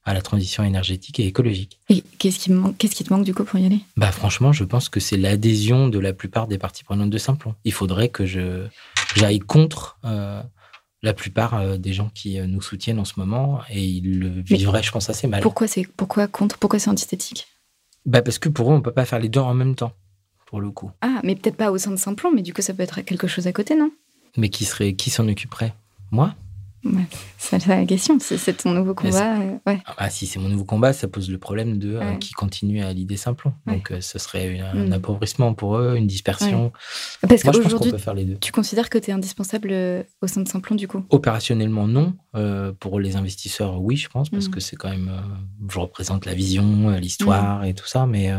à la transition énergétique et écologique. Et qu'est-ce qui, te manque du coup pour y aller? Bah, franchement, je pense que c'est l'adhésion de la plupart des parties prenantes de Simplon. Il faudrait que je j'aille contre euh, la plupart euh, des gens qui nous soutiennent en ce moment et ils le vivraient, je pense, assez mal. Pourquoi c'est pourquoi contre Pourquoi c'est antithétique? Bah, parce que pour eux, on peut pas faire les deux en même temps, pour le coup. Ah, mais peut-être pas au sein de Simplon, mais du coup ça peut être quelque chose à côté, non? Mais qui serait, qui s'en occuperait? Moi? Ouais, c'est la question. C'est ton nouveau combat. euh, ouais. Ah bah, si c'est mon nouveau combat, ça pose le problème de euh, qui continue à l'idée Simplon. Donc, euh, ce serait un Mm. appauvrissement pour eux, une dispersion. Parce Moi, je pense qu'on qu'aujourd'hui, peut faire les deux. tu considères que tu es indispensable euh, au sein de Simplon du coup? Opérationnellement, non. Pour les investisseurs, oui, je pense, parce Mm. que c'est quand même. je représente la vision, l'histoire et tout ça. Mais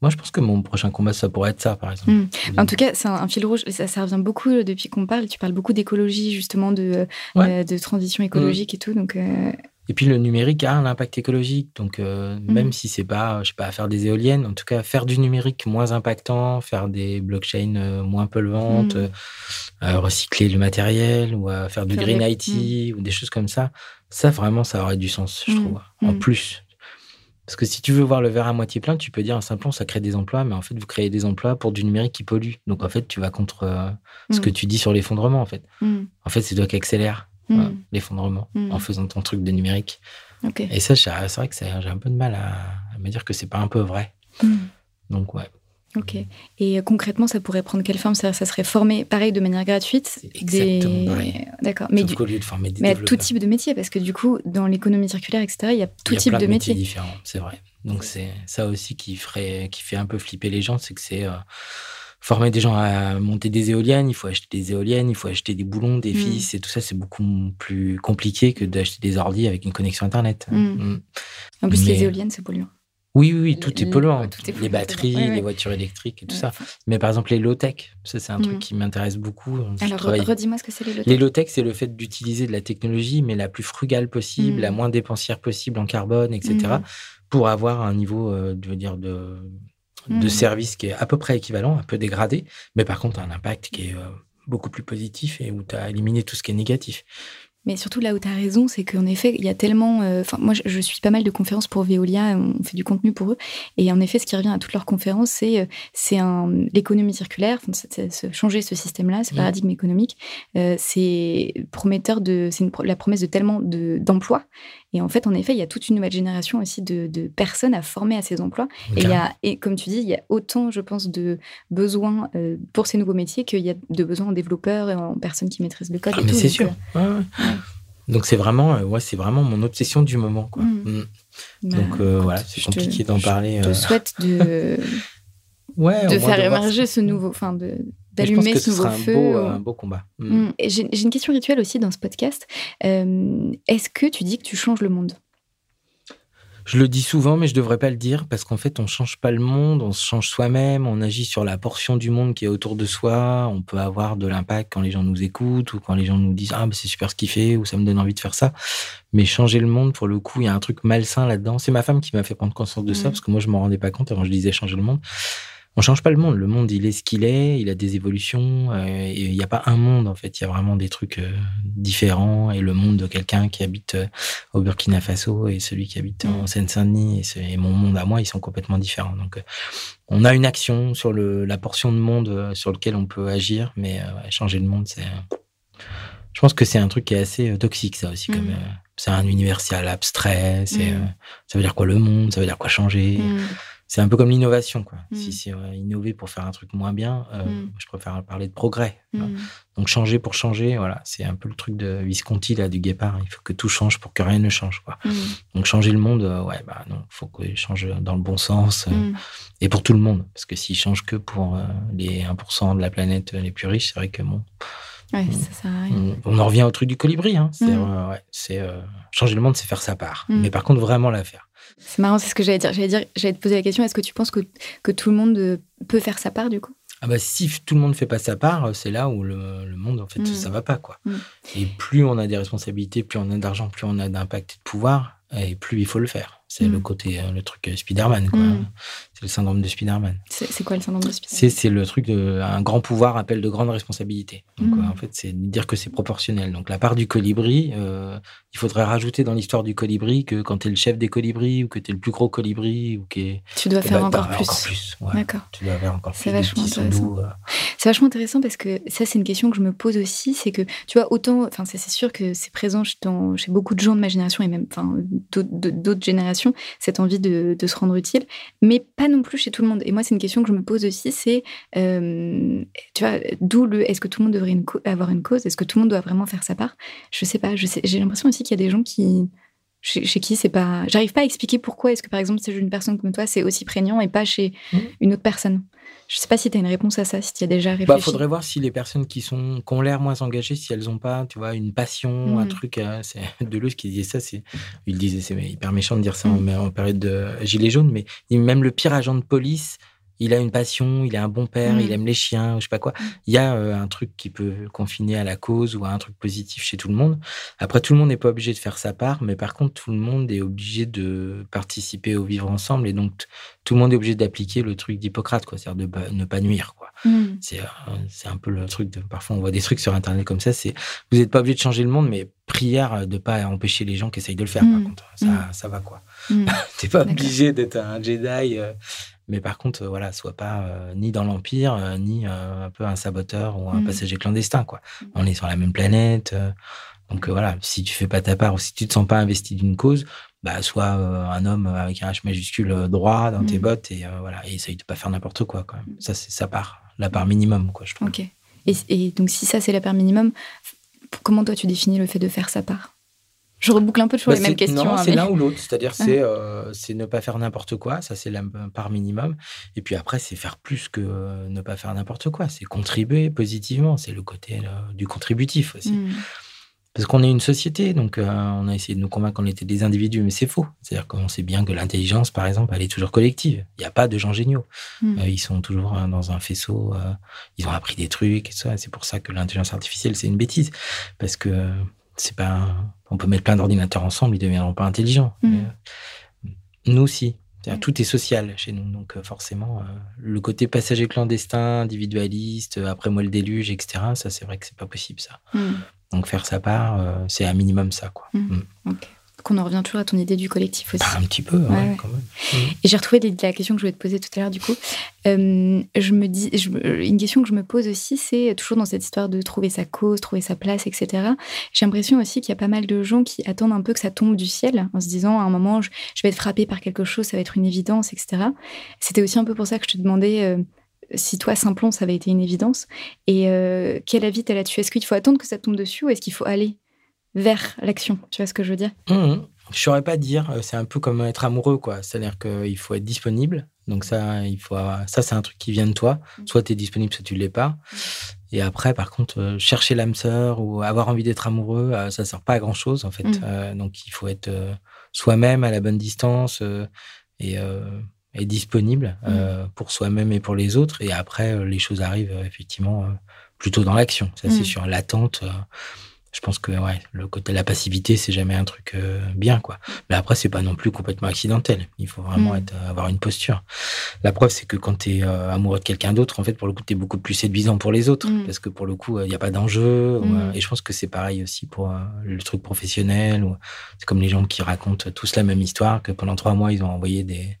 moi, je pense que mon prochain combat, ça pourrait être ça, par exemple. Mm. En tout cas, c'est un, un fil rouge. Ça, ça revient beaucoup euh, depuis qu'on parle. Tu parles beaucoup d'écologie, justement, de, euh, Ouais. euh, de transition écologique et tout. Donc, euh, Et puis, le numérique a un impact écologique. Donc, euh, Mm. même si c'est pas, je sais pas, faire des éoliennes, en tout cas, faire du numérique moins impactant, faire des blockchains moins polluantes, recycler le matériel ou faire du Faire green des- IT ou des choses comme ça, ça, vraiment, ça aurait du sens, je trouve, en plus. Parce que si tu veux voir le verre à moitié plein, tu peux dire, simplement, ça crée des emplois, mais en fait, vous créez des emplois pour du numérique qui pollue. Donc, en fait, tu vas contre euh, ce Mm. que tu dis sur l'effondrement, en fait. mm, En fait, c'est toi qui accélère mm, euh, l'effondrement en faisant ton truc de numérique. Et ça, c'est vrai que j'ai un peu de mal à, à me dire que c'est pas un peu vrai. Donc, ouais. Ok. Et concrètement, ça pourrait prendre quelle forme? Ça, ça serait formé, pareil, de manière gratuite exactement pareil. D'accord. Mais, du... lieu de former des mais à tout type de métier, parce que du coup, dans l'économie circulaire, etc., il y a tout il y a type plein de métiers métiers. différents, c'est vrai. Donc, c'est ça aussi qui, ferait, qui fait un peu flipper les gens, c'est que c'est euh, former des gens à monter des éoliennes, il faut acheter des éoliennes, il faut acheter des boulons, des Mm. fils et tout ça, c'est beaucoup plus compliqué que d'acheter des ordi avec une connexion Internet. Mm. Mm. En plus, Mais- les éoliennes, c'est polluant. Oui, oui, oui, tout est polluant. ouais, tout est les batteries, ouais, ouais. les voitures électriques et tout Ouais. ça. Mais par exemple, les low-tech, ça, c'est un Mm. truc qui m'intéresse beaucoup. Alors, redis-moi ce que c'est les low Les low-tech, c'est le fait d'utiliser de la technologie, mais la plus frugale possible, Mm. la moins dépensière possible en carbone, etc., Mm. pour avoir un niveau, euh, je veux dire, de, de Mm. service qui est à peu près équivalent, un peu dégradé, mais par contre, un impact qui est euh, beaucoup plus positif et où tu as éliminé tout ce qui est négatif. Mais surtout là où tu as raison, c'est qu'en effet, il y a tellement. euh, moi, je, je suis pas mal de conférences pour Veolia, on fait du contenu pour eux. Et en effet, ce qui revient à toutes leurs conférences, c'est euh, c'est l'économie circulaire, changer ce système-là, ce Mhm. paradigme économique. euh, c'est prometteur de. C'est la promesse de tellement de- d'emplois. Et en fait, en effet, il y a toute une nouvelle génération aussi de, de personnes à former à ces emplois. Et, il y a, et comme tu dis, il y a autant, je pense, de besoins euh, pour ces nouveaux métiers qu'il y a de besoins en développeurs et en personnes qui maîtrisent le code. Ah, et mais c'est sûr. euh, Ouais, ouais. Donc c'est vraiment, euh, ouais, c'est vraiment mon obsession du moment. Quoi. Mm. Mm. bah, Donc euh, voilà, c'est je te- compliqué d'en je parler. te euh, souhaite de, de faire émerger ce- nouveau, enfin de je d'allumer ce nouveau feu. beau, euh, un beau combat. Mm. Mm. J'ai une question rituelle aussi dans ce podcast. Euh, Est-ce que tu dis que tu changes le monde? Je le dis souvent, mais je devrais pas le dire parce qu'en fait, on change pas le monde, on se change soi-même, on agit sur la portion du monde qui est autour de soi. On peut avoir de l'impact quand les gens nous écoutent ou quand les gens nous disent ah c'est super ce qu'il fait ou ça me donne envie de faire ça. Mais changer le monde, pour le coup, il y a un truc malsain là-dedans. C'est ma femme qui m'a fait prendre conscience de ça Mhm. parce que moi je m'en rendais pas compte avant je disais changer le monde. On change pas le monde. Le monde, il est ce qu'il est. Il a des évolutions. euh, et il n'y a pas un monde, en fait. Il y a vraiment des trucs euh, différents. Et le monde de quelqu'un qui habite euh, au Burkina Faso et celui qui habite en Mm. Seine-Saint-Denis et, mon monde à moi, ils sont complètement différents. Donc, on a une action sur le, la portion de monde sur lequel on peut agir, mais changer le monde, c'est. je pense que c'est un truc qui est assez toxique, ça aussi. Comme, Mm. c'est un universal abstrait. C'est, Mm. euh, ça veut dire quoi le monde Ça veut dire quoi changer. C'est un peu comme l'innovation, quoi. Mm. Si c'est euh, innover pour faire un truc moins bien, euh, Mm. je préfère parler de progrès. Mm. Donc changer pour changer, voilà, c'est un peu le truc de Visconti là du guépard. Il faut que tout change pour que rien ne change, quoi. Donc changer le monde, euh, ouais, bah non, faut qu'il change dans le bon sens euh, et pour tout le monde, parce que s'il change que pour les 1% de la planète les plus riches, c'est vrai que bon, Ouais, Mm. ça on, on en revient au truc du colibri. Hein. C'est, ouais, changer le monde, c'est faire sa part, mais par contre vraiment la faire. C'est marrant, c'est ce que j'allais dire. J'allais dire, j'allais te poser la question est-ce que tu penses que, que tout le monde euh, peut faire sa part du coup? Ah bah si tout le monde fait pas sa part, euh, c'est là où le, le monde en fait Mm. ça va pas quoi. Mm. Et plus on a des responsabilités, plus on a d'argent, plus on a d'impact et de pouvoir, et plus il faut le faire. C'est Mm. le côté euh, le truc Spider-Man quoi. C'est le syndrome de Spider-Man. C'est c'est quoi le syndrome de Spider C'est c'est le truc de un grand pouvoir appelle de grandes responsabilités. Donc Mm. euh, en fait c'est dire que c'est proportionnel. Donc la part du colibri, euh, il faudrait rajouter dans l'histoire du colibri que quand tu es le chef des colibris ou que tu es le plus gros colibri ou que Tu dois eh faire ben, encore bah, plus. encore plus. ouais. D'accord. Tu dois avoir encore C'est plus de vachement intéressant. euh. C'est vachement intéressant parce que ça, c'est une question que je me pose aussi. C'est que, tu vois, autant, enfin, c'est c'est sûr que c'est présent chez, dans- chez beaucoup de gens de ma génération et même d'autres générations, cette envie de, de se rendre utile, mais pas non plus chez tout le monde. Et moi, c'est une question que je me pose aussi c'est, euh, tu vois, d'où le est-ce que tout le monde devrait une avoir une cause? Est-ce que tout le monde doit vraiment faire sa part? Je sais pas. J'ai l'impression aussi qu'il y a des gens qui. Chez, chez qui c'est pas. J'arrive pas à expliquer pourquoi est-ce que par exemple, chez une personne comme toi, c'est aussi prégnant et pas chez Mhm. une autre personne? Je sais pas si tu as une réponse à ça, si tu as déjà réfléchi. Bah, faudrait voir si les personnes qui sont qui ont l'air moins engagées, si elles ont pas, tu vois, une passion, un Mm. truc. euh, c'est Deleuze qui disait ça. C'est, il disait, c'est hyper méchant de dire ça en, Mm. en période de gilet jaune, mais il- même le pire agent de police, il a une passion, il est un bon père, Mm. il aime les chiens, ou je sais pas quoi. Il y a euh, un truc qui peut confiner à la cause ou à un truc positif chez tout le monde. Après, tout le monde n'est pas obligé de faire sa part, mais par contre, tout le monde est obligé de participer au vivre ensemble, et donc tout le monde est obligé d'appliquer le truc d'Hippocrate, quoi, c'est-à-dire de ne pas nuire, quoi. Mm. C'est euh, c'est un peu le truc de. Parfois, on voit des trucs sur Internet comme ça. C'est vous n'êtes pas obligé de changer le monde, mais prière euh, de pas empêcher les gens qui essayent de le faire. Par Mm. contre, ça, ça va quoi. Mm. T'es pas D'accord. obligé d'être un Jedi, euh, mais par contre, euh, voilà, sois pas euh, ni dans l'empire, euh, ni euh, un peu un saboteur ou un Mm. passager clandestin, quoi. Mm. On est sur la même planète. donc voilà, si tu fais pas ta part ou si tu te sens pas investi d'une cause, bah sois un homme avec un H majuscule droit dans tes Mm. bottes et voilà, et essaye de pas faire n'importe quoi. Quand même. Ça c'est sa part, la part minimum, quoi. Je trouve. Ok. Et, et donc, si ça, c'est la part minimum, comment toi, tu définis le fait de faire sa part? Je reboucle un peu toujours Bah, les mêmes questions. Non, hein, c'est mais- l'un ou l'autre. C'est-à-dire, c'est euh, c'est ne pas faire n'importe quoi. Ça, c'est la part minimum. Et puis après, c'est faire plus que euh, ne pas faire n'importe quoi. C'est contribuer positivement. C'est le côté euh, du contributif aussi. Mm. Parce qu'on est une société, donc euh, on a essayé de nous convaincre qu'on était des individus, mais c'est faux. C'est-à-dire qu'on sait bien que l'intelligence, par exemple, elle est toujours collective. Il n'y a pas de gens géniaux. Mm. Euh, ils sont toujours euh, dans un faisceau. ils ont appris des trucs et ça. C'est pour ça que l'intelligence artificielle, c'est une bêtise. Parce que c'est pas. On peut mettre plein d'ordinateurs ensemble, ils ne deviendront pas intelligents. Mm. Mais, euh, nous aussi. C'est-à-dire, Mm. Tout est social chez nous. Donc, euh, forcément, euh, le côté passager clandestin, individualiste, après moi le déluge, etc., ça, c'est vrai que c'est pas possible, ça. Mm. Donc, faire sa part, c'est un minimum ça, quoi. Ok. Donc on en revient toujours à ton idée du collectif aussi. Bah, un petit peu, ouais, Ouais, ouais. quand même. Et j'ai retrouvé la question que je voulais te poser tout à l'heure, du coup. Euh, je me dis, je me- une question que je me pose aussi, c'est toujours dans cette histoire de trouver sa cause, trouver sa place, etc. J'ai l'impression aussi qu'il y a pas mal de gens qui attendent un peu que ça tombe du ciel, en se disant à un moment, je, je vais être frappé par quelque chose, ça va être une évidence, etc. C'était aussi un peu pour ça que je te demandais euh, si toi, Simplon, ça avait été une évidence. Et euh, quel avis t'as là-dessus? Est-ce qu'il faut attendre que ça tombe dessus ou est-ce qu'il faut aller? Vers l'action Tu vois ce que je veux dire? Mhm. Je saurais pas dire. euh, C'est un peu comme être amoureux, quoi. C'est-à-dire qu'il faut être disponible. Donc ça, il faut. Ça, c'est un truc qui vient de toi. Mm. Soit tu es disponible, soit tu l'es pas. Et après, par contre, euh, chercher l'âme sœur ou avoir envie d'être amoureux, euh, ça sert pas à grand chose, en fait. Euh, donc il faut être euh, soi-même à la bonne distance euh, et, euh, et disponible euh, pour soi-même et pour les autres. Et après, euh, les choses arrivent euh, effectivement euh, plutôt dans l'action. Ça, c'est sur l'attente. Euh, je pense que ouais, le côté de la passivité, c'est jamais un truc euh, bien, quoi. Mais après, c'est pas non plus complètement accidentel. Il faut vraiment Mm. être, euh, avoir une posture. La preuve, c'est que quand tu es amoureux de quelqu'un d'autre, en fait, pour le coup, tu es beaucoup plus séduisant pour les autres. Mm. Parce que pour le coup, il n'y a pas d'enjeu. Mm. euh, et je pense que c'est pareil aussi pour euh, le truc professionnel. C'est comme les gens qui racontent tous la même histoire, que pendant trois mois, ils ont envoyé des,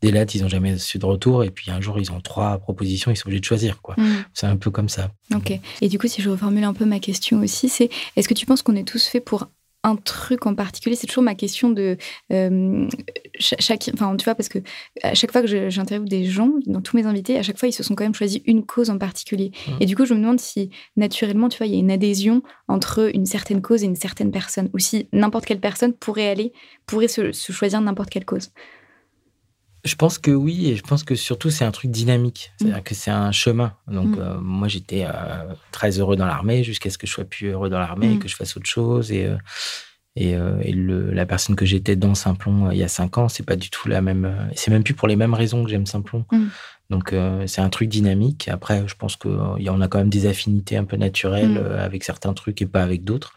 des lettres, ils n'ont jamais su de retour. Et puis un jour, ils ont trois propositions, ils sont obligés de choisir. quoi. C'est un peu comme ça. Ok. Et du coup, si je reformule un peu ma question aussi, c'est est-ce que tu penses qu'on est tous faits pour un truc en particulier? C'est toujours ma question de euh, cha- chaque, enfin tu vois parce que à chaque fois que j'interviewe des gens, dans tous mes invités, à chaque fois ils se sont quand même choisis une cause en particulier. Mhm. Et du coup, je me demande si naturellement, tu vois, il y a une adhésion entre une certaine cause et une certaine personne, ou si n'importe quelle personne pourrait aller, pourrait se, se choisir n'importe quelle cause. Je pense que oui, et je pense que surtout c'est un truc dynamique, c'est-à-dire que c'est un chemin. Donc Mm. euh, moi j'étais euh, très heureux dans l'armée jusqu'à ce que je sois plus heureux dans l'armée, Mm. et que je fasse autre chose. Et, euh, et, et le, la personne que j'étais dans Simplon il y a cinq ans, c'est pas du tout la même. c'est même plus pour les mêmes raisons que j'aime Simplon. Mm. Donc c'est un truc dynamique. Après, je pense qu'on a quand même des affinités un peu naturelles Mm. avec certains trucs et pas avec d'autres.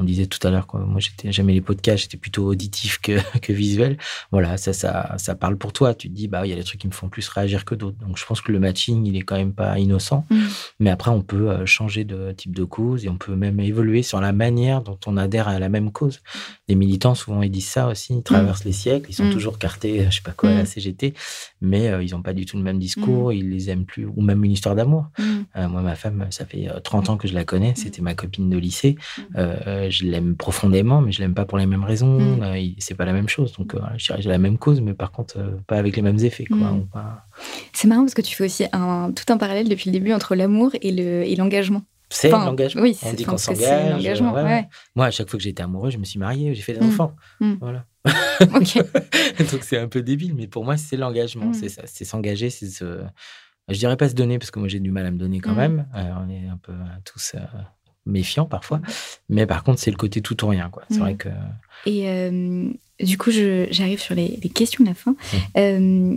On disait tout à l'heure que moi j'étais jamais les podcasts, j'étais plutôt auditif que, que visuel. Voilà, ça, ça, ça parle pour toi. Tu te dis, bah, il y a des trucs qui me font plus réagir que d'autres. Donc je pense que le matching, il est quand même pas innocent. Mm. Mais après, on peut euh, changer de type de cause et on peut même évoluer sur la manière dont on adhère à la même cause. Les militants, souvent, ils disent ça aussi. Ils traversent les siècles, ils sont Mm. toujours cartés, je sais pas quoi, à la Mm. CGT, mais euh, ils n'ont pas du tout le même discours, ils les aiment plus, ou même une histoire d'amour. Mm. Euh, moi, ma femme, ça fait euh, 30 ans que je la connais. C'était ma copine de lycée. Euh, euh, je l'aime profondément, mais je l'aime pas pour les mêmes raisons. Mm. Euh, c'est pas la même chose. Donc, euh, voilà, je dirais que j'ai la même cause, mais par contre, euh, pas avec les mêmes effets. Quoi, Mm. pas- C'est marrant parce que tu fais aussi un, tout un parallèle depuis le début entre l'amour et le- et l'engagement. C'est Enfin, l'engagement. oui, On dit qu'on s'engage. euh, ouais, ouais. ouais. Moi, à chaque fois que j'étais amoureux, je me suis marié, j'ai fait des Mm. enfants. Mm. Voilà. Donc c'est un peu débile, mais pour moi, c'est l'engagement. C'est ça. C'est s'engager, c'est se. Je dirais pas se donner, parce que moi, j'ai du mal à me donner quand même. Euh, on est un peu tous méfiants parfois. Mais par contre, c'est le côté tout ou rien. quoi. C'est vrai que. Et euh, du coup, j'arrive sur les, les questions de la fin. Mmh. Euh,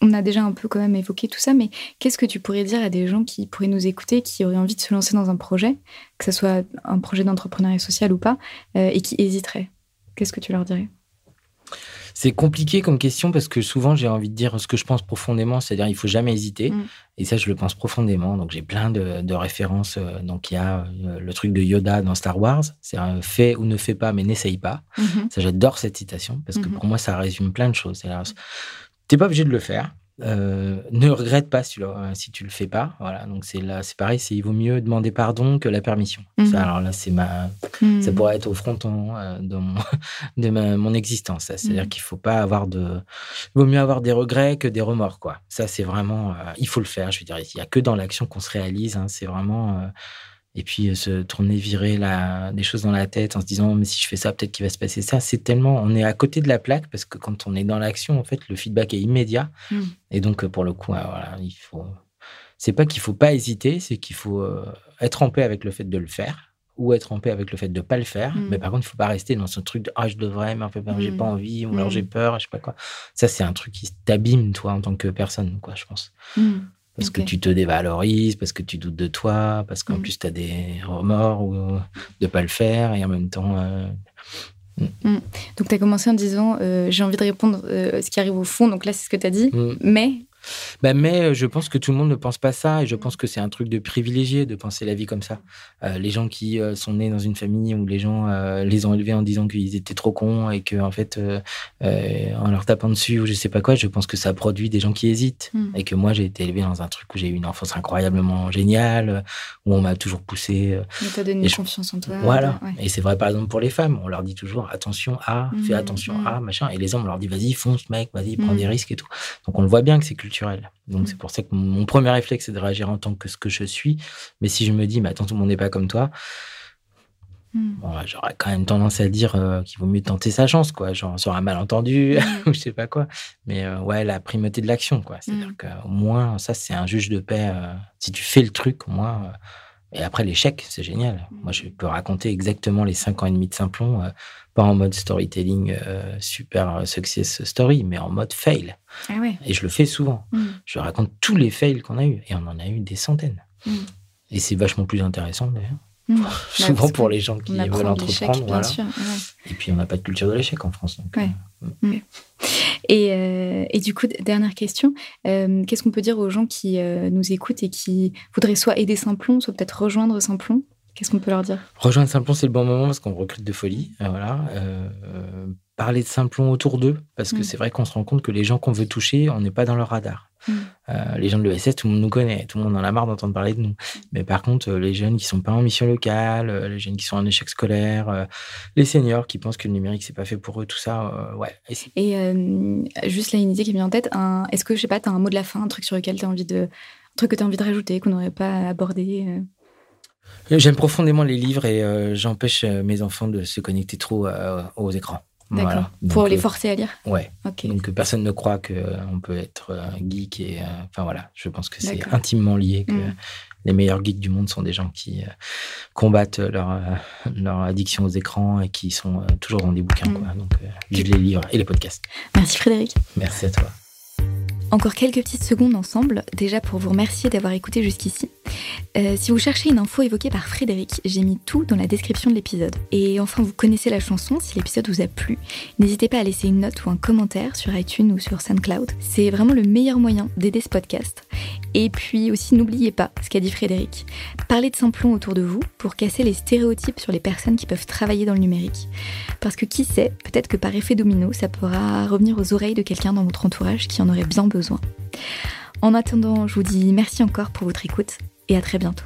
on a déjà un peu quand même évoqué tout ça, mais qu'est-ce que tu pourrais dire à des gens qui pourraient nous écouter, qui auraient envie de se lancer dans un projet, que ce soit un projet d'entrepreneuriat social ou pas, euh, et qui hésiteraient? Qu'est-ce que tu leur dirais? C'est compliqué comme question parce que souvent j'ai envie de dire ce que je pense profondément, c'est-à-dire il faut jamais hésiter. Mm. Et ça, je le pense profondément. Donc j'ai plein de, de références. euh, Donc il y a euh, le truc de Yoda dans Star Wars, c'est un fait ou ne fais pas, mais n'essaye pas. Mhm. Ça, j'adore cette citation parce que Mhm. pour moi, ça résume plein de choses. T'es pas obligé de le faire. Euh, ne regrette pas si tu, le, si tu le fais pas. Voilà. Donc c'est là, c'est pareil. C'est il vaut mieux demander pardon que la permission. Mhm. Ça, alors là, c'est ma, Mhm. ça pourrait être au fronton euh, de, mon, de ma- mon existence. C'est-à-dire Mhm. qu'il faut pas avoir de. Il vaut mieux avoir des regrets que des remords, quoi. Ça, c'est vraiment. euh, il faut le faire. Je veux dire, il y a que dans l'action qu'on se réalise. hein. C'est vraiment. Et puis euh, se tourner, virer la, des choses dans la tête en se disant mais si je fais ça, peut-être qu'il va se passer ça. C'est tellement, on est à côté de la plaque parce que quand on est dans l'action, en fait, le feedback est immédiat. Mm. Et donc euh, pour le coup, euh, voilà, il faut. C'est pas qu'il faut pas hésiter, c'est qu'il faut être en paix avec le fait de le faire ou être en paix avec le fait de pas le faire. Mm. Mais par contre, il faut pas rester dans ce truc de ah je devrais, mais en fait j'ai Mm. pas envie ou alors Mm. j'ai peur, je sais pas quoi. Ça c'est un truc qui t'abîme toi en tant que personne, quoi, je pense. Mm. Parce que tu te dévalorises, parce que tu doutes de toi, parce qu'en Mm. plus tu as des remords ou de pas le faire et en même temps. euh, Donc, tu as commencé en disant euh, j'ai envie de répondre euh, ce qui arrive au fond. Donc là, c'est ce que tu as dit. mm. Mais. Bah, mais euh, je pense que tout le monde ne pense pas ça et je pense que c'est un truc de privilégié de penser la vie comme ça. Euh, les gens qui euh, sont nés dans une famille où les gens euh, les ont élevés en disant qu'ils étaient trop cons et que en fait en leur tapant dessus ou je sais pas quoi, je pense que ça produit des gens qui hésitent Mm. et que moi j'ai été élevé dans un truc où j'ai eu une enfance incroyablement géniale où on m'a toujours poussé Mais t'as donné je- confiance en toi. Voilà. Ouais. Et c'est vrai, par exemple, pour les femmes, on leur dit toujours attention à, fais Mhm, attention mhm. à, machin. Et les hommes, on leur dit vas-y, fonce, mec, vas-y, prends des risques et tout. Donc, on le voit bien que c'est culturel. Donc, Mhm. c'est pour ça que mon- premier réflexe, c'est de réagir en tant que ce que je suis. Mais si je me dis, mais attends, tout le monde n'est pas comme toi, Mm. bon, ouais, j'aurais quand même tendance à dire euh, qu'il vaut mieux tenter sa chance, quoi. Genre, sur un malentendu, Mm. ou je sais pas quoi. Mais euh, ouais, la primauté de l'action, quoi. C'est-à-dire Mhm. qu'au moins, ça, c'est un juge de paix. euh, si tu fais le truc, au moins. et après, l'échec, c'est génial. Moi, je peux raconter exactement les cinq ans et demi de Simplon, pas en mode storytelling euh, super euh, success story, mais en mode fail. Ah ouais. Et je le fais souvent. Mm. Je raconte tous les fails qu'on a eu. Et on en a eu des centaines. Mm. Et c'est vachement plus intéressant, d'ailleurs. Mm. Souvent parce pour les gens qui veulent entreprendre. Voilà. sûr. ouais. Et puis, on n'a pas de culture de l'échec en France. donc, Ouais. euh, Et, euh, et du coup, dernière question, euh, qu'est-ce qu'on peut dire aux gens qui euh, nous écoutent et qui voudraient soit aider Simplon, soit peut-être rejoindre Simplon? Qu'est-ce qu'on peut leur dire? Rejoindre Simplon, c'est le bon moment parce qu'on recrute de folie. euh, voilà. Euh, euh, parler de Simplon autour d'eux, parce que Mm. c'est vrai qu'on se rend compte que les gens qu'on veut toucher, on n'est pas dans leur radar. Mm. Euh, les gens de l'ESS, tout le monde nous connaît, tout le monde en a marre d'entendre parler de nous. Mais par contre, les jeunes qui sont pas en mission locale, les jeunes qui sont en échec scolaire, les seniors qui pensent que le numérique c'est pas fait pour eux, tout ça, ouais. Et juste là, une idée qui me vient en tête, un- est-ce que, je sais pas, tu as un mot de la fin, un truc sur lequel tu as envie de. Un truc que tu as envie de rajouter, qu'on n'aurait pas abordé J'aime profondément les livres et euh, j'empêche euh, mes enfants de se connecter trop euh, aux écrans. D'accord. Voilà. Pour les euh, forcer à lire Ouais. Ok. Donc que personne ne croit qu'on peut être euh, geek et euh, enfin voilà, je pense que c'est intimement lié que Mm. les meilleurs geeks du monde sont des gens qui euh, combattent leur euh, leur addiction aux écrans et qui sont euh, toujours dans des bouquins Mm. quoi. Donc euh, vive les livres et les podcasts. Merci Frédéric. Merci à toi. Encore quelques petites secondes ensemble, déjà pour vous remercier d'avoir écouté jusqu'ici. Euh, si vous cherchez une info évoquée par Frédéric, j'ai mis tout dans la description de l'épisode. Et enfin, vous connaissez la chanson, si l'épisode vous a plu, n'hésitez pas à laisser une note ou un commentaire sur iTunes ou sur SoundCloud. C'est vraiment le meilleur moyen d'aider ce podcast. Et puis aussi, n'oubliez pas ce qu'a dit Frédéric. Parlez de Simplon autour de vous pour casser les stéréotypes sur les personnes qui peuvent travailler dans le numérique. Parce que qui sait, peut-être que par effet domino, ça pourra revenir aux oreilles de quelqu'un dans votre entourage qui en aurait bien besoin. En attendant, je vous dis merci encore pour votre écoute et à très bientôt.